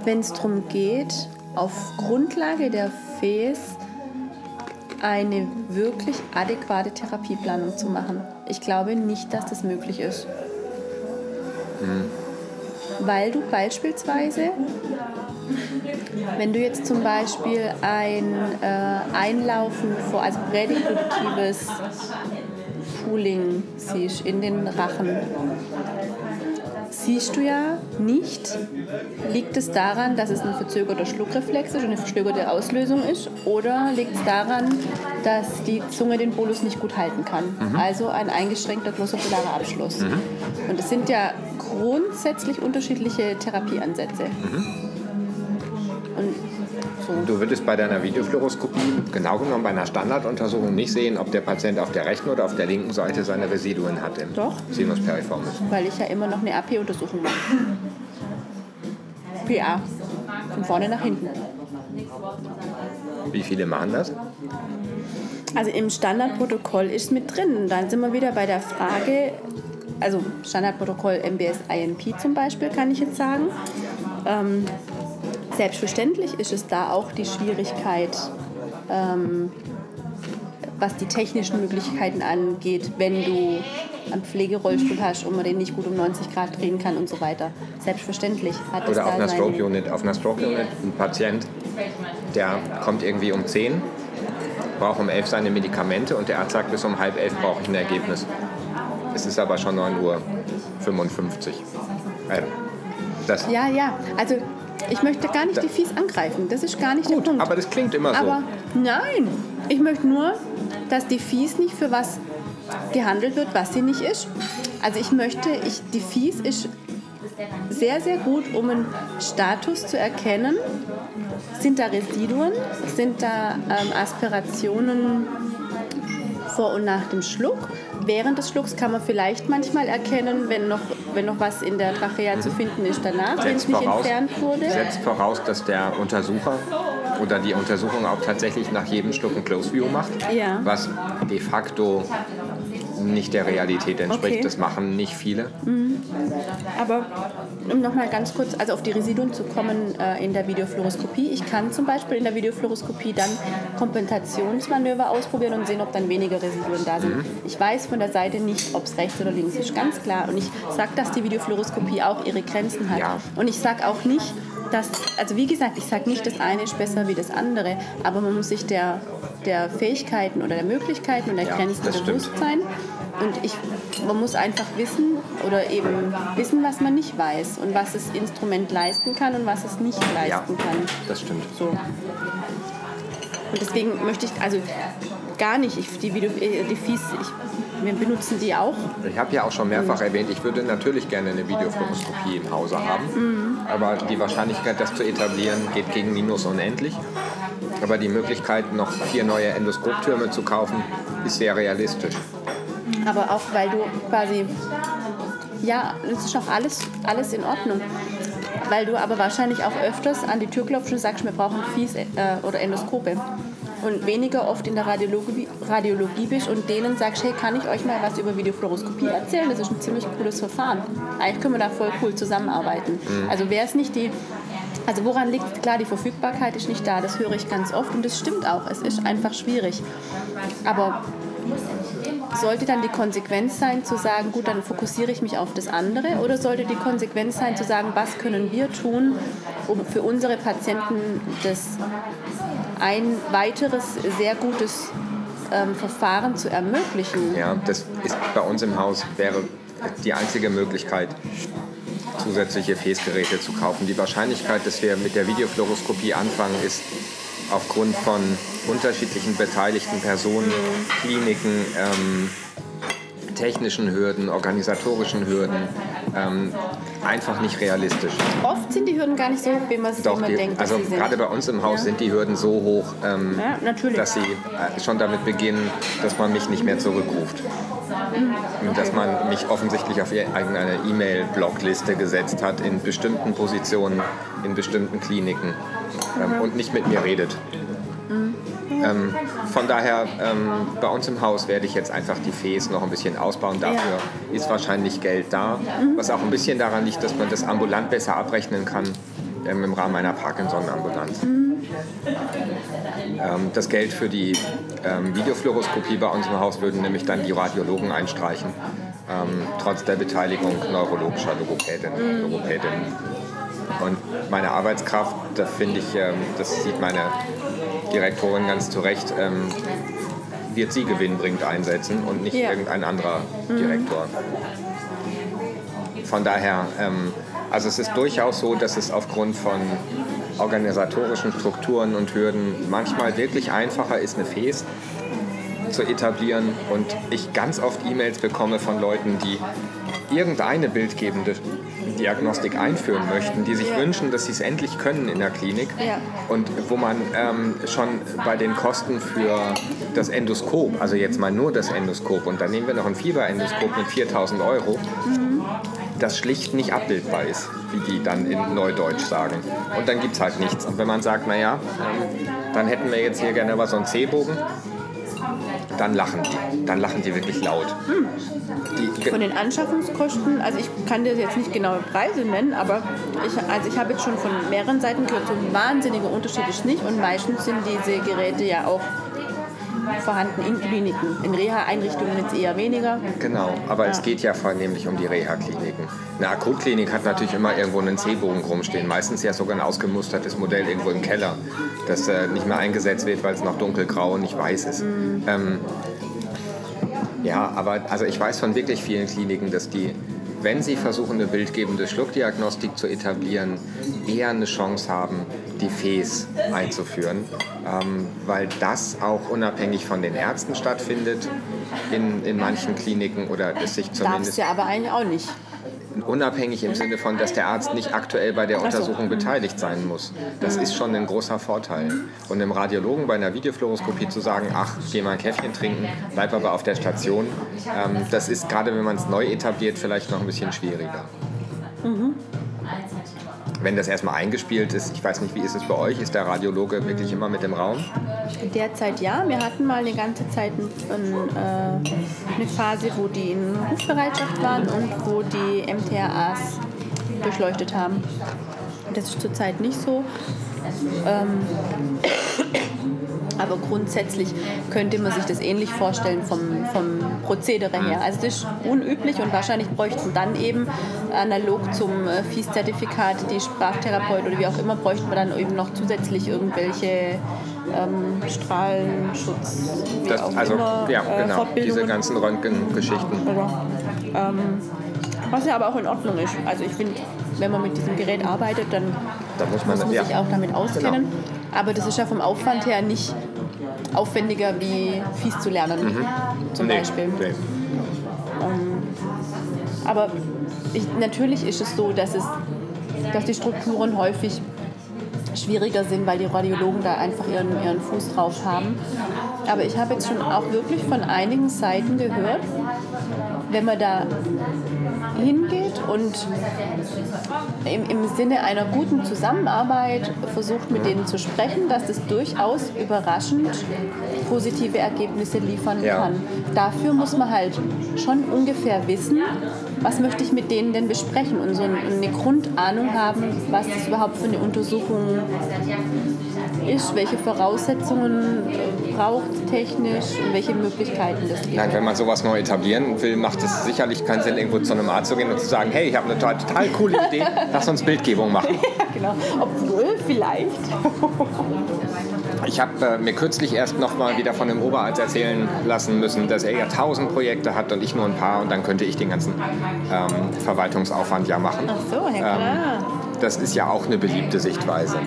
wenn es darum geht, auf Grundlage der FES eine wirklich adäquate Therapieplanung zu machen. Ich glaube nicht, dass das möglich ist. Hm weil du beispielsweise, wenn du jetzt zum Beispiel ein äh, Einlaufen vor, also prädikutives Pooling siehst in den Rachen, siehst du ja nicht, liegt es daran, dass es ein verzögerter Schluckreflex ist und eine verzögerte Auslösung ist, oder liegt es daran, dass die Zunge den Bolus nicht gut halten kann? Mhm. Also ein eingeschränkter glossophilarer Abschluss. Mhm. Und es sind ja grundsätzlich unterschiedliche Therapieansätze. Mhm. Und so. Du würdest bei deiner Videofluoroskopie genau genommen bei einer Standarduntersuchung nicht sehen, ob der Patient auf der rechten oder auf der linken Seite seine Residuen hat im Doch. Sinus periformis. Weil ich ja immer noch eine AP-Untersuchung mache. PA. Von vorne nach hinten. Wie viele machen das? Also im Standardprotokoll ist mit drin. Dann sind wir wieder bei der Frage, also Standardprotokoll MBS INP zum Beispiel, kann ich jetzt sagen. Ähm, selbstverständlich ist es da auch die Schwierigkeit, ähm, was die technischen Möglichkeiten angeht, wenn du einen Pflegerollstuhl hast und man den nicht gut um 90 Grad drehen kann und so weiter. Selbstverständlich hat Oder auf einer Stroke Unit. Auf einer Stroke Unit ein Patient, der kommt irgendwie um 10, braucht um 11 seine Medikamente und der Arzt sagt, bis um halb 11 brauche ich ein Ergebnis. Es ist aber schon 9.55 Uhr. Äh, das ja, ja. Also ich möchte gar nicht die Fies angreifen. Das ist gar nicht Gut, der Punkt. Aber das klingt immer so. Aber nein, ich möchte nur, dass die Fies nicht für was gehandelt wird, was sie nicht ist. Also ich möchte, ich, die Fies ist sehr, sehr gut, um einen Status zu erkennen. Sind da Residuen? Sind da ähm, Aspirationen vor und nach dem Schluck? während des Schlucks kann man vielleicht manchmal erkennen, wenn noch, wenn noch was in der Trachea zu finden ist danach, wenn es nicht entfernt wurde. Setzt voraus, dass der Untersucher oder die Untersuchung auch tatsächlich nach jedem Schluck ein Close View macht, ja. was de facto nicht der Realität entspricht. Okay. Das machen nicht viele. Mhm. Aber um nochmal ganz kurz also auf die Residuen zu kommen äh, in der Videofluoroskopie. Ich kann zum Beispiel in der Videofluoroskopie dann Kompensationsmanöver ausprobieren und sehen, ob dann weniger Residuen da sind. Mhm. Ich weiß von der Seite nicht, ob es rechts oder links ist, ganz klar. Und ich sage, dass die Videofluoroskopie auch ihre Grenzen hat. Ja. Und ich sage auch nicht, dass, also wie gesagt, ich sage nicht, das eine ist besser wie das andere, aber man muss sich der, der Fähigkeiten oder der Möglichkeiten und der ja, Grenzen bewusst sein. Und ich, man muss einfach wissen oder eben wissen, was man nicht weiß und was das Instrument leisten kann und was es nicht leisten ja, kann. Das stimmt. So. Und deswegen möchte ich also gar nicht, ich, die, die Fies, ich wir benutzen die auch. Ich habe ja auch schon mehrfach mhm. erwähnt, ich würde natürlich gerne eine Videofluoroskopie im Hause haben. Mhm. Aber die Wahrscheinlichkeit, das zu etablieren, geht gegen Minus unendlich. Aber die Möglichkeit, noch vier neue Endoskoptürme zu kaufen, ist sehr realistisch. Aber auch weil du quasi, ja, das ist auch alles, alles in Ordnung. Weil du aber wahrscheinlich auch öfters an die Tür klopfst und sagst, wir brauchen Fies äh, oder Endoskope und weniger oft in der Radiologie, Radiologie bist und denen sagst, hey, kann ich euch mal was über Videofluoroskopie erzählen? Das ist ein ziemlich cooles Verfahren. Eigentlich können wir da voll cool zusammenarbeiten. Mhm. Also wäre es nicht die also woran liegt es? Klar, die Verfügbarkeit ist nicht da, das höre ich ganz oft und das stimmt auch. Es ist einfach schwierig. Aber sollte dann die Konsequenz sein, zu sagen, gut, dann fokussiere ich mich auf das andere? Oder sollte die Konsequenz sein, zu sagen, was können wir tun, um für unsere Patienten das ein weiteres sehr gutes ähm, Verfahren zu ermöglichen? Ja, das ist bei uns im Haus wäre die einzige Möglichkeit, zusätzliche Fäßgeräte zu kaufen. Die Wahrscheinlichkeit, dass wir mit der Videofluoroskopie anfangen, ist aufgrund von unterschiedlichen beteiligten Personen, Kliniken, ähm, technischen Hürden, organisatorischen Hürden ähm, einfach nicht realistisch. Oft sind die Hürden gar nicht so hoch, wie man, Doch, die, denkt. Also gerade bei uns im Haus ja. sind die Hürden so hoch, ähm, ja, dass sie äh, schon damit beginnen, dass man mich nicht mehr zurückruft. Mhm. Und dass man mich offensichtlich auf irgendeine E-Mail-Blockliste gesetzt hat in bestimmten Positionen, in bestimmten Kliniken ähm, und nicht mit mir redet. Ähm, von daher, ähm, bei uns im Haus werde ich jetzt einfach die Fäs noch ein bisschen ausbauen. Dafür ja. ist wahrscheinlich Geld da, mhm. was auch ein bisschen daran liegt, dass man das ambulant besser abrechnen kann ähm, im Rahmen einer Parkinson-Ambulanz. Mhm. Ähm, das Geld für die ähm, Videofluoroskopie bei uns im Haus würden nämlich dann die Radiologen einstreichen, ähm, trotz der Beteiligung neurologischer Logopädin, mhm. Logopädin. Und meine Arbeitskraft, da finde ich, das sieht meine Direktorin ganz zu Recht, ähm, wird sie gewinnbringend einsetzen und nicht ja. irgendein anderer mhm. Direktor. Von daher, ähm, also es ist durchaus so, dass es aufgrund von organisatorischen Strukturen und Hürden manchmal wirklich einfacher ist, eine FES zu etablieren und ich ganz oft E-Mails bekomme von Leuten, die irgendeine bildgebende Diagnostik einführen möchten, die sich wünschen, dass sie es endlich können in der Klinik ja. und wo man ähm, schon bei den Kosten für das Endoskop, also jetzt mal nur das Endoskop und dann nehmen wir noch ein Fieberendoskop mit 4000 Euro, mhm. das schlicht nicht abbildbar ist, wie die dann in Neudeutsch sagen. Und dann gibt es halt nichts. Und wenn man sagt, naja, ähm, dann hätten wir jetzt hier gerne aber so einen C-Bogen, dann lachen die. Dann lachen die wirklich laut. Die, Von den Anschaffungskosten, also ich kann dir jetzt nicht genaue Preise nennen, aber ich, also ich habe jetzt schon von mehreren Seiten gehört, so wahnsinnige Unterschiede ist nicht und meistens sind diese Geräte ja auch vorhanden in Kliniken. In Reha-Einrichtungen jetzt eher weniger. Genau, aber es geht ja vornehmlich um die Reha-Kliniken. Eine Akutklinik hat natürlich immer irgendwo einen C-Bogen rumstehen, meistens ja sogar ein ausgemustertes Modell irgendwo im Keller, das äh, nicht mehr eingesetzt wird, weil es noch dunkelgrau und nicht weiß ist. Ähm, ja, aber also ich weiß von wirklich vielen Kliniken, dass die, wenn sie versuchen, eine bildgebende Schluckdiagnostik zu etablieren, eher eine Chance haben, die FES einzuführen, ähm, weil das auch unabhängig von den Ärzten stattfindet in, in manchen Kliniken oder es sich zumindest ja aber eigentlich auch nicht. Unabhängig im Sinne von, dass der Arzt nicht aktuell bei der. Untersuchung beteiligt sein muss. Das ist schon ein großer Vorteil. Und dem Radiologen bei einer Videofluoroskopie zu sagen, ach, geh mal ein Käffchen trinken, bleib aber auf der Station, ähm, das ist gerade, wenn man es neu etabliert, vielleicht noch ein bisschen schwieriger. Wenn das erstmal eingespielt ist, ich weiß nicht, wie ist es bei euch? Ist der Radiologe wirklich immer mit im Raum? Derzeit ja. Wir hatten mal eine ganze Zeit ein, äh, eine Phase, wo die in Rufbereitschaft waren und wo die MTRAs durchleuchtet haben. Das ist zurzeit nicht so. Ähm, aber grundsätzlich könnte man sich das ähnlich vorstellen vom, vom Prozedere her. Also das ist unüblich und wahrscheinlich bräuchten dann eben analog zum äh, FIS-Zertifikat die Sprachtherapeut oder wie auch immer, bräuchten wir dann eben noch zusätzlich irgendwelche ähm, Strahlenschutz, Das, auch also, immer, ja, äh, genau, diese ganzen Röntgengeschichten. Oder, ähm, was ja aber auch in Ordnung ist. Also ich finde, wenn man mit diesem Gerät arbeitet, dann Da muss man, muss man ja. sich auch damit auskennen. Genau. Aber das ist ja vom Aufwand her nicht aufwendiger wie fies zu lernen, zum Mhm. Nee, Beispiel. nee. Aber ich, natürlich ist es so, dass, es, dass die Strukturen häufig schwieriger sind, weil die Radiologen da einfach ihren, ihren Fuß drauf haben. Aber ich habe jetzt schon auch wirklich von einigen Seiten gehört, wenn man da hingeht und im, im Sinne einer guten Zusammenarbeit versucht, mit denen zu sprechen, dass das durchaus überraschend positive Ergebnisse liefern Ja. kann. Dafür muss man halt schon ungefähr wissen, was möchte ich mit denen denn besprechen und so ein- eine Grundahnung haben, was das überhaupt für eine Untersuchung ist, welche Voraussetzungen braucht technisch und welche Möglichkeiten das gibt. Nein, wenn man sowas neu etablieren will, macht es sicherlich keinen Sinn, irgendwo zu einem Arzt zu gehen und zu sagen, hey, ich habe eine total, total coole Idee, lass uns Bildgebung machen. genau. Obwohl, vielleicht. Ich habe äh, mir kürzlich erst noch mal wieder von dem Oberarzt erzählen lassen müssen, dass er ja tausend Projekte hat und ich nur ein paar und dann könnte ich den ganzen ähm, Verwaltungsaufwand ja machen. Ach so, ja klar. Das ist ja auch eine beliebte Sichtweise.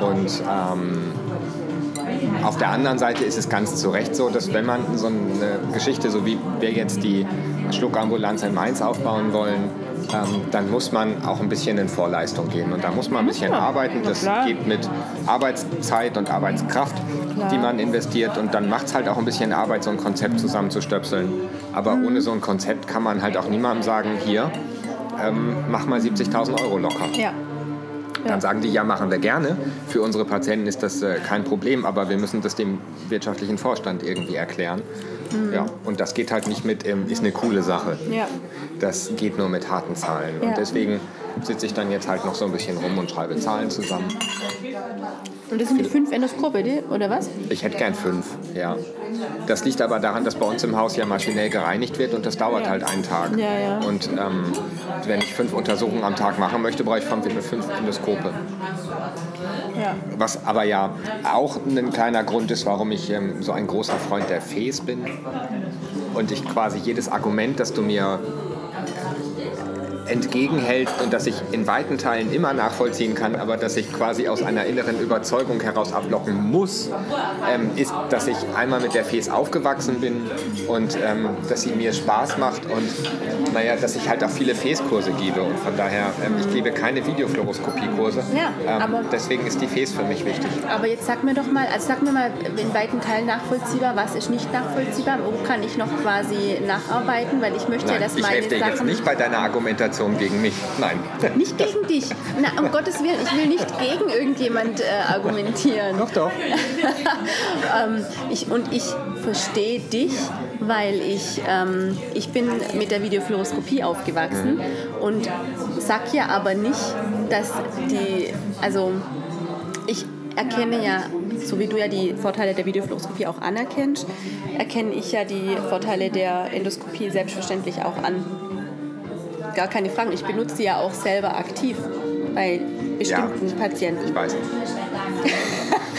Und ähm, auf der anderen Seite ist es ganz zu Recht so, dass wenn man so eine Geschichte, so wie wir jetzt die Schluckambulanz in Mainz aufbauen wollen, ähm, dann muss man auch ein bisschen in Vorleistung gehen. Und da muss man ein bisschen Ja, arbeiten. Das klar. geht mit Arbeitszeit und Arbeitskraft, Klar. die man investiert. Und dann macht es halt auch ein bisschen Arbeit, so ein Konzept zusammenzustöpseln. Aber Mhm. ohne so ein Konzept kann man halt auch niemandem sagen, hier, ähm, mach mal 70.000 Euro locker. Ja. Dann sagen die, ja, machen wir gerne. Für unsere Patienten ist das äh, kein Problem, aber wir müssen das dem wirtschaftlichen Vorstand irgendwie erklären. Ja, und das geht halt nicht mit, ähm, ist eine coole Sache. Ja. Das geht nur mit harten Zahlen. Ja. Und deswegen sitze ich dann jetzt halt noch so ein bisschen rum und schreibe Zahlen zusammen. Und das sind die fünf Endoskope, oder was? Ich hätte gern fünf, ja. Das liegt aber daran, dass bei uns im Haus ja maschinell gereinigt wird und das dauert Ja. halt einen Tag. Ja, ja. Und ähm, wenn ich fünf Untersuchungen am Tag machen möchte, brauche ich fünf Endoskope. Ja. Was aber ja auch ein kleiner Grund ist, warum ich ähm, so ein großer Freund der Fes bin. Und ich quasi jedes Argument, das du mir entgegenhältst und das ich in weiten Teilen immer nachvollziehen kann, aber das ich quasi aus einer inneren Überzeugung heraus ablocken muss, ähm, ist, dass ich einmal mit der FES aufgewachsen bin und ähm, dass sie mir Spaß macht und naja, dass ich halt auch viele FES-Kurse gebe und von daher, ähm, ich gebe keine Videofluoroskopie-Kurse. Ja, ähm, aber- deswegen ist die FES für mich wichtig. Aber jetzt sag mir doch mal, also sag mir mal in weiten Teilen nachvollziehbar, was ist nicht nachvollziehbar, wo kann ich noch quasi nacharbeiten, weil ich möchte ja, Nein, dass ich meine helfe dir jetzt Sachen... nicht bei deiner Argumentation, Aspiration gegen mich. Nein. Nicht gegen dich. Na, um Gottes Willen, ich will nicht gegen irgendjemand äh, argumentieren. Doch, doch. ähm, ich, und ich verstehe dich, weil ich, ähm, ich bin mit der Videofluoroskopie aufgewachsen mhm. und sag ja aber nicht, dass die, also ich erkenne ja, so wie du ja die Vorteile der Videofluoroskopie auch anerkennst, erkenne ich ja die Vorteile der Endoskopie selbstverständlich auch an. Gar keine Frage. Ich benutze sie ja auch selber aktiv bei bestimmten ja, Patienten. Ich weiß.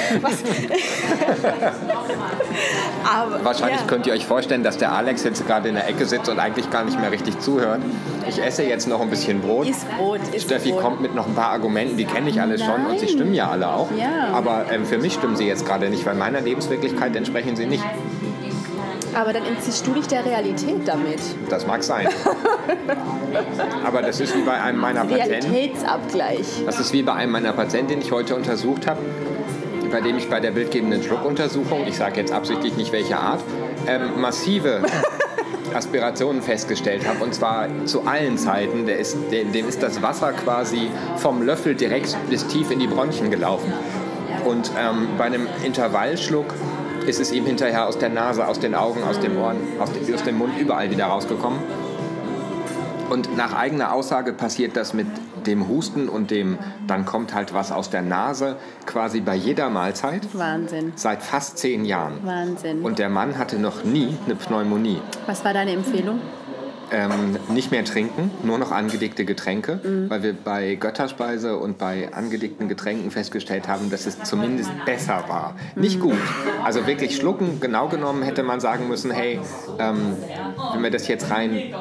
Aber, Wahrscheinlich ja. könnt ihr euch vorstellen, dass der Alex jetzt gerade in der Ecke sitzt und eigentlich gar nicht mehr richtig zuhört. Ich esse jetzt noch ein bisschen Brot. Ist Brot. Ist Steffi Brot. kommt mit noch ein paar Argumenten, die kenne ich alle Nein. schon und sie stimmen ja alle auch. Ja. Aber ähm, für mich stimmen sie jetzt gerade nicht, weil meiner Lebenswirklichkeit entsprechen sie nicht. Aber dann entziehst du dich der Realität damit. Das mag sein. Aber das ist wie bei einem meiner Patienten. Realitätsabgleich. Das ist wie bei einem meiner Patienten, den ich heute untersucht habe bei dem ich bei der bildgebenden Schluckuntersuchung, ich sage jetzt absichtlich nicht welche Art, ähm, massive Aspirationen festgestellt habe. Und zwar zu allen Zeiten. Der ist, dem ist das Wasser quasi vom Löffel direkt bis tief in die Bronchien gelaufen. Und ähm, bei einem Intervallschluck ist es ihm hinterher aus der Nase, aus den Augen, aus den Ohren, aus, dem, aus dem Mund überall wieder rausgekommen. Und nach eigener Aussage passiert das mit dem Husten und dem, dann kommt halt was aus der Nase, quasi bei jeder Mahlzeit. Wahnsinn. Seit fast zehn Jahren. Wahnsinn. Und der Mann hatte noch nie eine Pneumonie. Was war deine Empfehlung? Ähm, nicht mehr trinken, nur noch angedickte Getränke, mhm. weil wir bei Götterspeise und bei angedickten Getränken festgestellt haben, dass es zumindest besser war. Mhm. Nicht gut. Also wirklich schlucken, genau genommen hätte man sagen müssen, hey, ähm, wenn wir das jetzt rein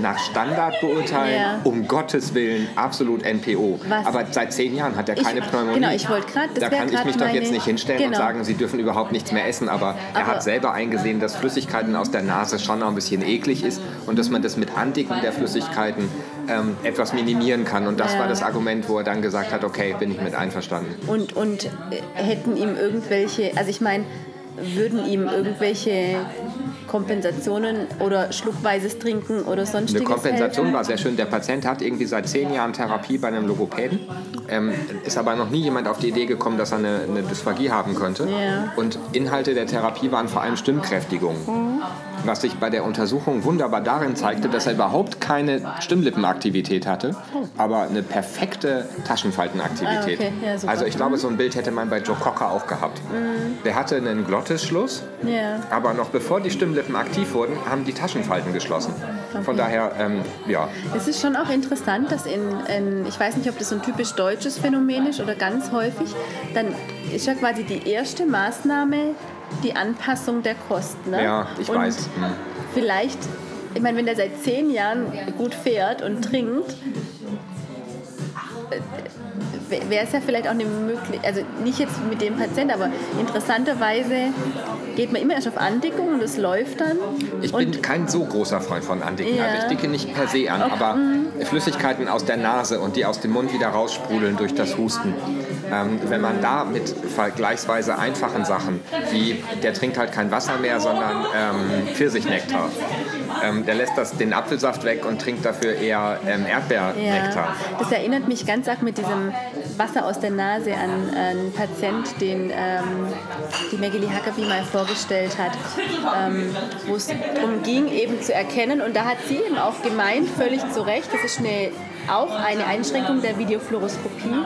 nach Standard beurteilen, ja. um Gottes Willen absolut NPO. Was? Aber seit zehn Jahren hat er keine ich, Pneumonie. Genau, ich wollte gerade. Da kann ich mich doch jetzt nicht hinstellen genau. und sagen, Sie dürfen überhaupt nichts mehr essen. Aber, aber er hat selber eingesehen, dass Flüssigkeiten aus der Nase schon noch ein bisschen eklig ist und dass man das mit Andicken der Flüssigkeiten ähm, etwas minimieren kann. Und das war das Argument, wo er dann gesagt hat, okay, bin ich mit einverstanden. Und, und äh, hätten ihm irgendwelche, also ich meine, würden ihm irgendwelche Kompensationen oder schluckweises Trinken oder sonstiges Eine Kompensation helfen? war sehr schön. Der Patient hat irgendwie seit zehn Jahren Therapie bei einem Logopäden, ähm, ist aber noch nie jemand auf die Idee gekommen, dass er eine, eine Dysphagie haben könnte. Ja. Und Inhalte der Therapie waren vor allem Stimmkräftigung. Mhm. Was sich bei der Untersuchung wunderbar darin zeigte, dass er überhaupt keine Stimmlippenaktivität hatte, aber eine perfekte Taschenfaltenaktivität. Ah, okay. ja, also ich glaube, so ein Bild hätte man bei Joe Cocker auch gehabt. Mhm. Der hatte einen Glottisschluss, ja. aber noch bevor die Stimmlippen Lippen aktiv wurden, haben die Taschenfalten geschlossen. Okay. Von daher, ähm, ja. Es ist schon auch interessant, dass in, in, ich weiß nicht, ob das so ein typisch deutsches Phänomen ist oder ganz häufig, dann ist ja quasi die erste Maßnahme die Anpassung der Kosten. Ne? Ja, ich und weiß. Hm. Vielleicht, ich meine, wenn der seit zehn Jahren gut fährt und trinkt, wäre es ja vielleicht auch eine Möglichkeit, also nicht jetzt mit dem Patienten, aber interessanterweise geht man immer erst auf Andickung und es läuft dann. Ich bin kein so großer Freund von Andicken. Ja. Also ich dicke nicht per se an, okay. aber mhm. Flüssigkeiten aus der Nase und die aus dem Mund wieder raussprudeln durch das Husten. Ähm, wenn man da mit vergleichsweise einfachen Sachen, wie der trinkt halt kein Wasser mehr, sondern ähm, Pfirsichnektar. Ähm, der lässt das, den Apfelsaft weg und trinkt dafür eher ähm, Erdbeernektar. Ja. Das erinnert mich ganz arg mit diesem Wasser aus der Nase an einen Patient, den ähm, die Megili Hackaby mal vorgestellt hat, ähm, wo es darum ging, eben zu erkennen. Und da hat sie eben auch gemeint, völlig zu Recht, das ist eine, auch eine Einschränkung der Videofluoroskopie,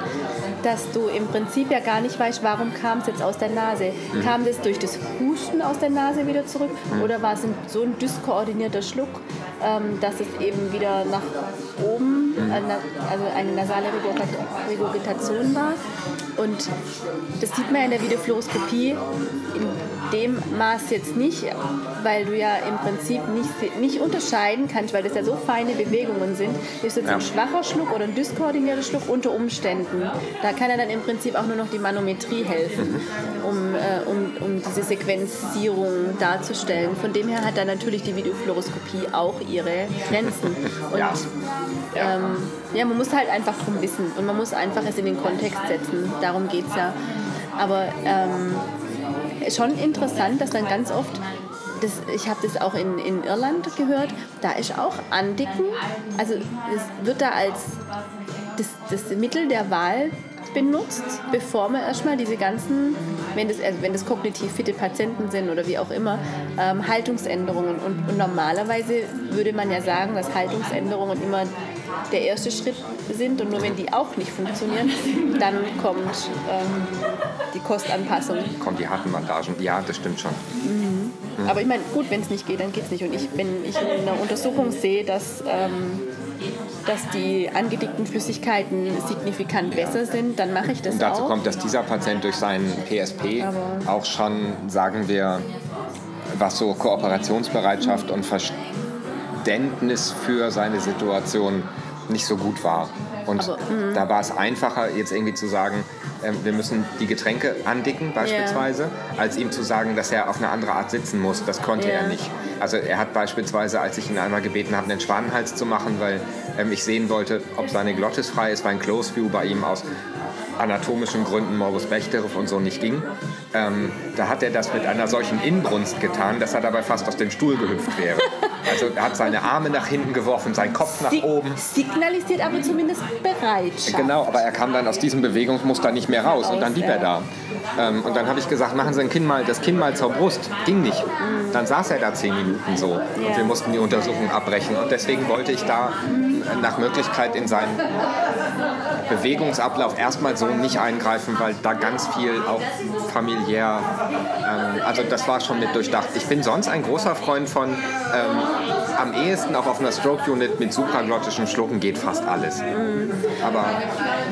dass du im Prinzip ja gar nicht weißt, warum kam es jetzt aus der Nase. Mhm. Kam das durch das Husten aus der Nase wieder zurück mhm. oder war es so ein dyskoordinierter Schluck, ähm, dass es eben wieder nach oben, mhm. also eine nasale Regurgitation war. Und das sieht man ja in der Videofluoroskopie in dem Maß jetzt nicht, weil du ja im Prinzip nicht, nicht unterscheiden kannst, weil das ja so feine Bewegungen sind. Ist jetzt ja. ein schwacher Schluck oder ein dyskoordinierter Schluck unter Umständen. Da kann ja dann im Prinzip auch nur noch die Manometrie helfen, mhm. um, äh, um, um diese Sequenzierung darzustellen. Von dem her hat dann natürlich die Videofluoroskopie auch ihre Grenzen. Und ja. Ähm, ja, man muss halt einfach drum wissen und man muss einfach es in den Kontext setzen. Darum geht es ja. Aber ähm, schon interessant, dass dann ganz oft das, ich habe das auch in, in Irland gehört, da ist auch Andicken, also es wird da als das, das Mittel der Wahl benutzt, bevor man erstmal diese ganzen, wenn das, also wenn das kognitiv fitte Patienten sind oder wie auch immer, ähm, Haltungsänderungen. Und, und, normalerweise würde man ja sagen, dass Haltungsänderungen immer der erste Schritt sind und nur wenn die auch nicht funktionieren, dann kommt ähm, die Kostanpassung. Kommt die harten Bandagen, ja, das stimmt schon. Mhm. Mhm. Aber ich meine, gut, wenn es nicht geht, dann geht es nicht. Und ich, wenn ich in einer Untersuchung sehe, dass ähm, dass die angedickten Flüssigkeiten signifikant besser sind, dann mache ich das Und dazu auch. kommt, dass dieser Patient durch seinen PSP Aber auch schon, sagen wir, was so Kooperationsbereitschaft und Verständnis für seine Situation nicht so gut war. Und mhm. da war es einfacher, jetzt irgendwie zu sagen, äh, wir müssen die Getränke andicken beispielsweise, yeah. als ihm zu sagen, dass er auf eine andere Art sitzen muss. Das konnte yeah. er nicht. Also er hat beispielsweise, als ich ihn einmal gebeten habe, einen Schwanenhals zu machen, weil ähm, ich sehen wollte, ob seine Glottis frei ist, weil ein Close View bei ihm aus anatomischen Gründen Morbus Bechterew und so nicht ging. Ähm, da hat er das mit einer solchen Inbrunst getan, dass er dabei fast aus dem Stuhl gehüpft wäre. Also er hat seine Arme nach hinten geworfen, seinen Kopf nach oben. Signalisiert aber zumindest Bereitschaft. Genau, aber er kam dann aus diesem Bewegungsmuster nicht mehr raus und dann blieb er da. Ähm, und dann habe ich gesagt, machen Sie ein Kinn mal, das Kinn mal zur Brust. Ging nicht. Dann saß er da zehn Minuten so und wir mussten die Untersuchung abbrechen. Und deswegen wollte ich da nach Möglichkeit in seinen Bewegungsablauf erstmal so nicht eingreifen, weil da ganz viel auch familiär, ähm, also das war schon mit durchdacht. Ich bin sonst ein großer Freund von ähm, am ehesten auch auf einer Stroke Unit mit supraglottischem Schlucken geht fast alles. Mhm. Aber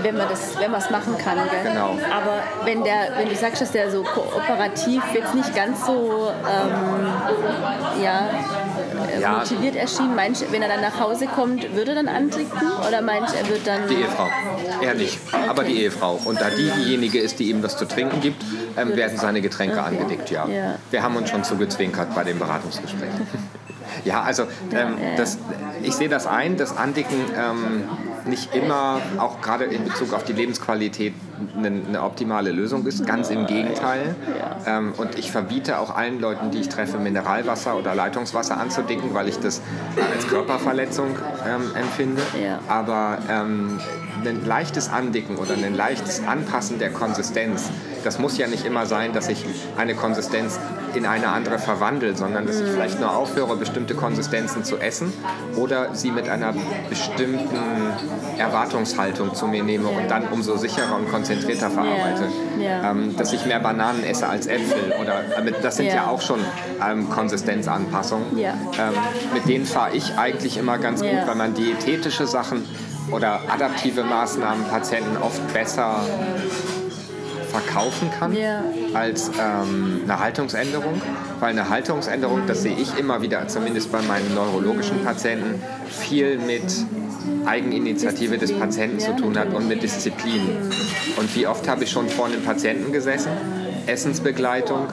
wenn man das, wenn man es machen kann. Gell? Genau. Aber wenn der, wenn du sagst, dass der so kooperativ jetzt nicht ganz so ähm, ja, ja, motiviert erschien, meinst wenn er dann nach Hause kommt, würde er dann antricken oder meinst er wird dann die Ehefrau? Er nicht, okay. aber die Ehefrau. Und da die diejenige ist, die ihm was zu trinken gibt, ähm, werden seine Getränke okay. angedickt. Ja. ja. Wir haben uns schon zugezwinkert bei dem Beratungsgespräch. Ja, also ähm, das, ich sehe das ein, das Andicken ähm, nicht immer, auch gerade in Bezug auf die Lebensqualität, eine, eine optimale Lösung ist. Ganz im Gegenteil. Ähm, und ich verbiete auch allen Leuten, die ich treffe, Mineralwasser oder Leitungswasser anzudicken, weil ich das als Körperverletzung ähm, empfinde. Aber ähm, ein leichtes Andicken oder ein leichtes Anpassen der Konsistenz, das muss ja nicht immer sein, dass ich eine Konsistenz in eine andere verwandle, sondern dass ich vielleicht nur aufhöre, bestimmte Konsistenzen zu essen oder sie mit einer bestimmten Erwartungshaltung zu mir nehme und dann umso sicherer und konzentrierter verarbeite. Ähm, dass ich mehr Bananen esse als Äpfel oder das sind ja auch schon ähm, Konsistenzanpassungen. Ähm, mit denen fahre ich eigentlich immer ganz gut, weil man diätetische Sachen oder adaptive Maßnahmen Patienten oft besser verkaufen kann yeah. als ähm, eine Haltungsänderung. Weil eine Haltungsänderung, das sehe ich immer wieder, zumindest bei meinen neurologischen Patienten, viel mit Eigeninitiative des Patienten zu tun hat und mit Disziplin. Und wie oft habe ich schon vor einem Patienten gesessen, Essensbegleitung,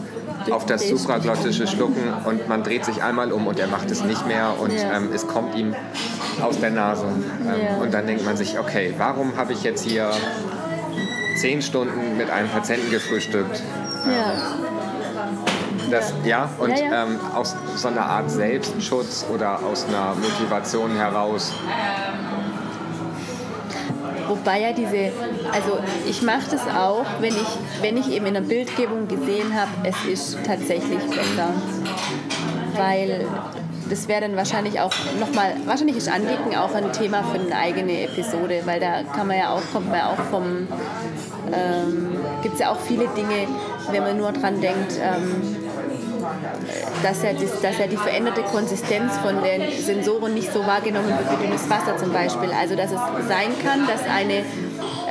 auf das supraglottische Schlucken und man dreht sich einmal um und er macht es nicht mehr und ähm, es kommt ihm aus der Nase. Ähm, und dann denkt man sich, okay, warum habe ich jetzt hier zehn Stunden mit einem Patienten gefrühstückt? Ja. Das, ja, und ja, ja. Ähm, aus so einer Art Selbstschutz oder aus einer Motivation heraus Wobei ja diese, also ich mache das auch, wenn ich, wenn ich eben in der Bildgebung gesehen habe, es ist tatsächlich besser. Weil das wäre dann wahrscheinlich auch nochmal, wahrscheinlich ist Andicken auch ein Thema für eine eigene Episode, weil da kann man ja auch, kommt man ja auch vom, ähm, gibt es ja auch viele Dinge, wenn man nur dran denkt, ähm, dass er, das, dass er die veränderte Konsistenz von den Sensoren nicht so wahrgenommen wird wie dünnes Wasser zum Beispiel. Also dass es sein kann, dass eine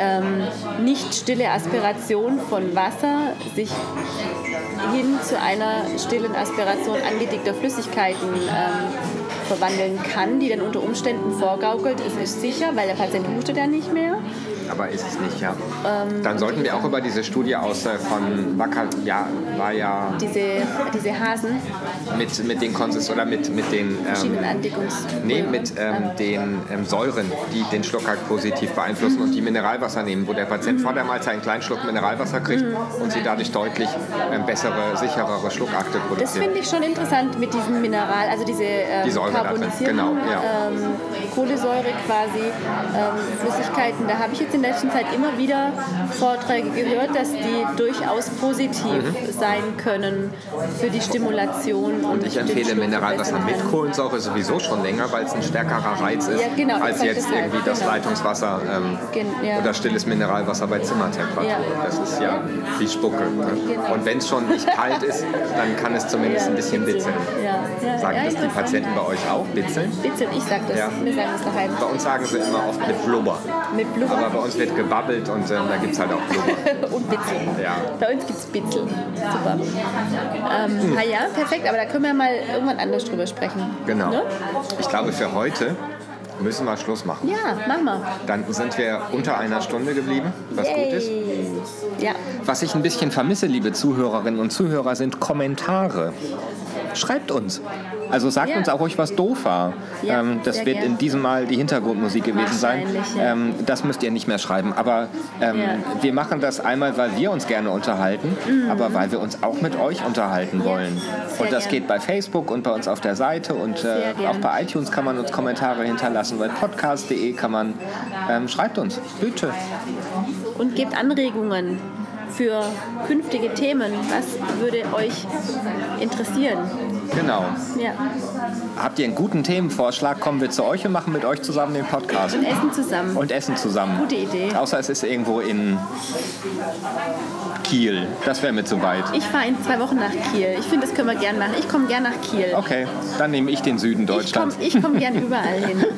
ähm, nicht stille Aspiration von Wasser sich hin zu einer stillen Aspiration angedickter Flüssigkeiten ähm, verwandeln kann, die dann unter Umständen vorgaukelt, ist sicher, weil der Patient hustet ja nicht mehr. Aber ist es nicht, ja. Dann sollten wir auch über diese Studie aus äh, von Wacker, ja, war ja Diese, diese Hasen, mit, mit den Konsist oder mit, mit den ähm. Nee, mit ähm, den ähm, Säuren, die den Schluckakt positiv beeinflussen und die Mineralwasser nehmen, wo der Patient vor der Mahlzeit einen kleinen Schluck Mineralwasser kriegt und sie dadurch deutlich ähm, bessere, sicherere Schluckakte Das produzieren. finde ich schon interessant mit diesem Mineral, also diese ähm, Die Säure genau, ja. ähm, Kohlensäure quasi, ähm, Flüssigkeiten. Da habe ich jetzt in letzter Zeit immer wieder Vorträge gehört, dass die durchaus positiv sein können für die Stimulation. Und, Mhm. Ich empfehle Mineralwasser mit. Kohlensäure sowieso schon länger, weil es ein stärkerer Reiz ist, Ja, genau, als jetzt deshalb, irgendwie das genau. Leitungswasser ähm, Gen- ja. oder stilles Mineralwasser bei Zimmertemperatur. Ja. Das ist ja wie Spucke. Ne? Genau. Und wenn es schon nicht kalt ist, dann kann es zumindest ein bisschen bitzeln. Sagen das die. Patienten bei euch auch? Bitzeln? Bitzeln, ich sag das. Ja. Wir sagen das daheim. Bei uns sagen sie immer oft mit Blubber. Mit Blubber Aber bei uns wird gebabbelt und ähm, da gibt es halt auch Blubber. und Bitzeln. Ja. Bei uns gibt es Bitzel. Super. Ähm, ah ja, perfekt, aber da können wir mal irgendwann anders drüber sprechen. Genau. Ne? Ich glaube, für heute müssen wir Schluss machen. Ja, machen wir. Dann sind wir unter einer Stunde geblieben, was gut ist. Yay. Ja, Was ich ein bisschen vermisse, liebe Zuhörerinnen und Zuhörer, sind Kommentare. Schreibt uns. Also sagt Ja. uns auch ruhig, was doof war. Ja, ähm, das wird gern. in diesem Mal die Hintergrundmusik gewesen sein. Ja. Ähm, das müsst ihr nicht mehr schreiben. Aber ähm, wir machen das einmal, weil wir uns gerne unterhalten, aber weil wir uns auch mit euch unterhalten Mhm. Wollen. Und das gern. geht bei Facebook und bei uns auf der Seite und äh, auch bei iTunes kann man uns Kommentare hinterlassen. Bei podcast.de kann man, ähm, schreibt uns, bitte. und gebt Anregungen für künftige Themen. Was würde euch interessieren? Genau. Ja. Habt ihr einen guten Themenvorschlag, kommen wir zu euch und machen mit euch zusammen den Podcast. Und essen zusammen. Und essen zusammen. Gute Idee. Außer es ist irgendwo in Kiel. Das wäre mir zu weit. Ich fahre in zwei Wochen nach Kiel. Ich finde, das können wir gern machen. Ich komme gern nach Kiel. Okay, dann nehme ich den Süden Ich komme Deutschlands. ich komm gern überall hin.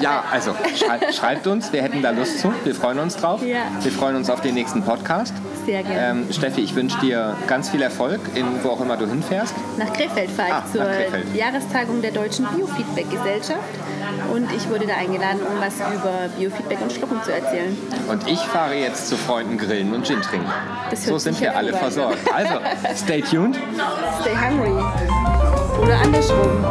Ja, also schrei schreibt uns, wir hätten da Lust zu. Wir freuen uns drauf. Ja. Wir freuen uns auf den nächsten Podcast. Sehr gern. Ähm, Steffi, ich wünsche dir ganz viel Erfolg, in, wo auch immer du hinfährst. Nach Krefeld fahre ich Ah, zur Krefeld. Jahrestagung der Deutschen Biofeedback-Gesellschaft. Und ich wurde da eingeladen, um was über Biofeedback und Schlucken zu erzählen. Und ich fahre jetzt zu Freunden grillen und Gin trinken. So sind wir alle versorgt. Also, stay tuned. Stay hungry. Oder andersrum.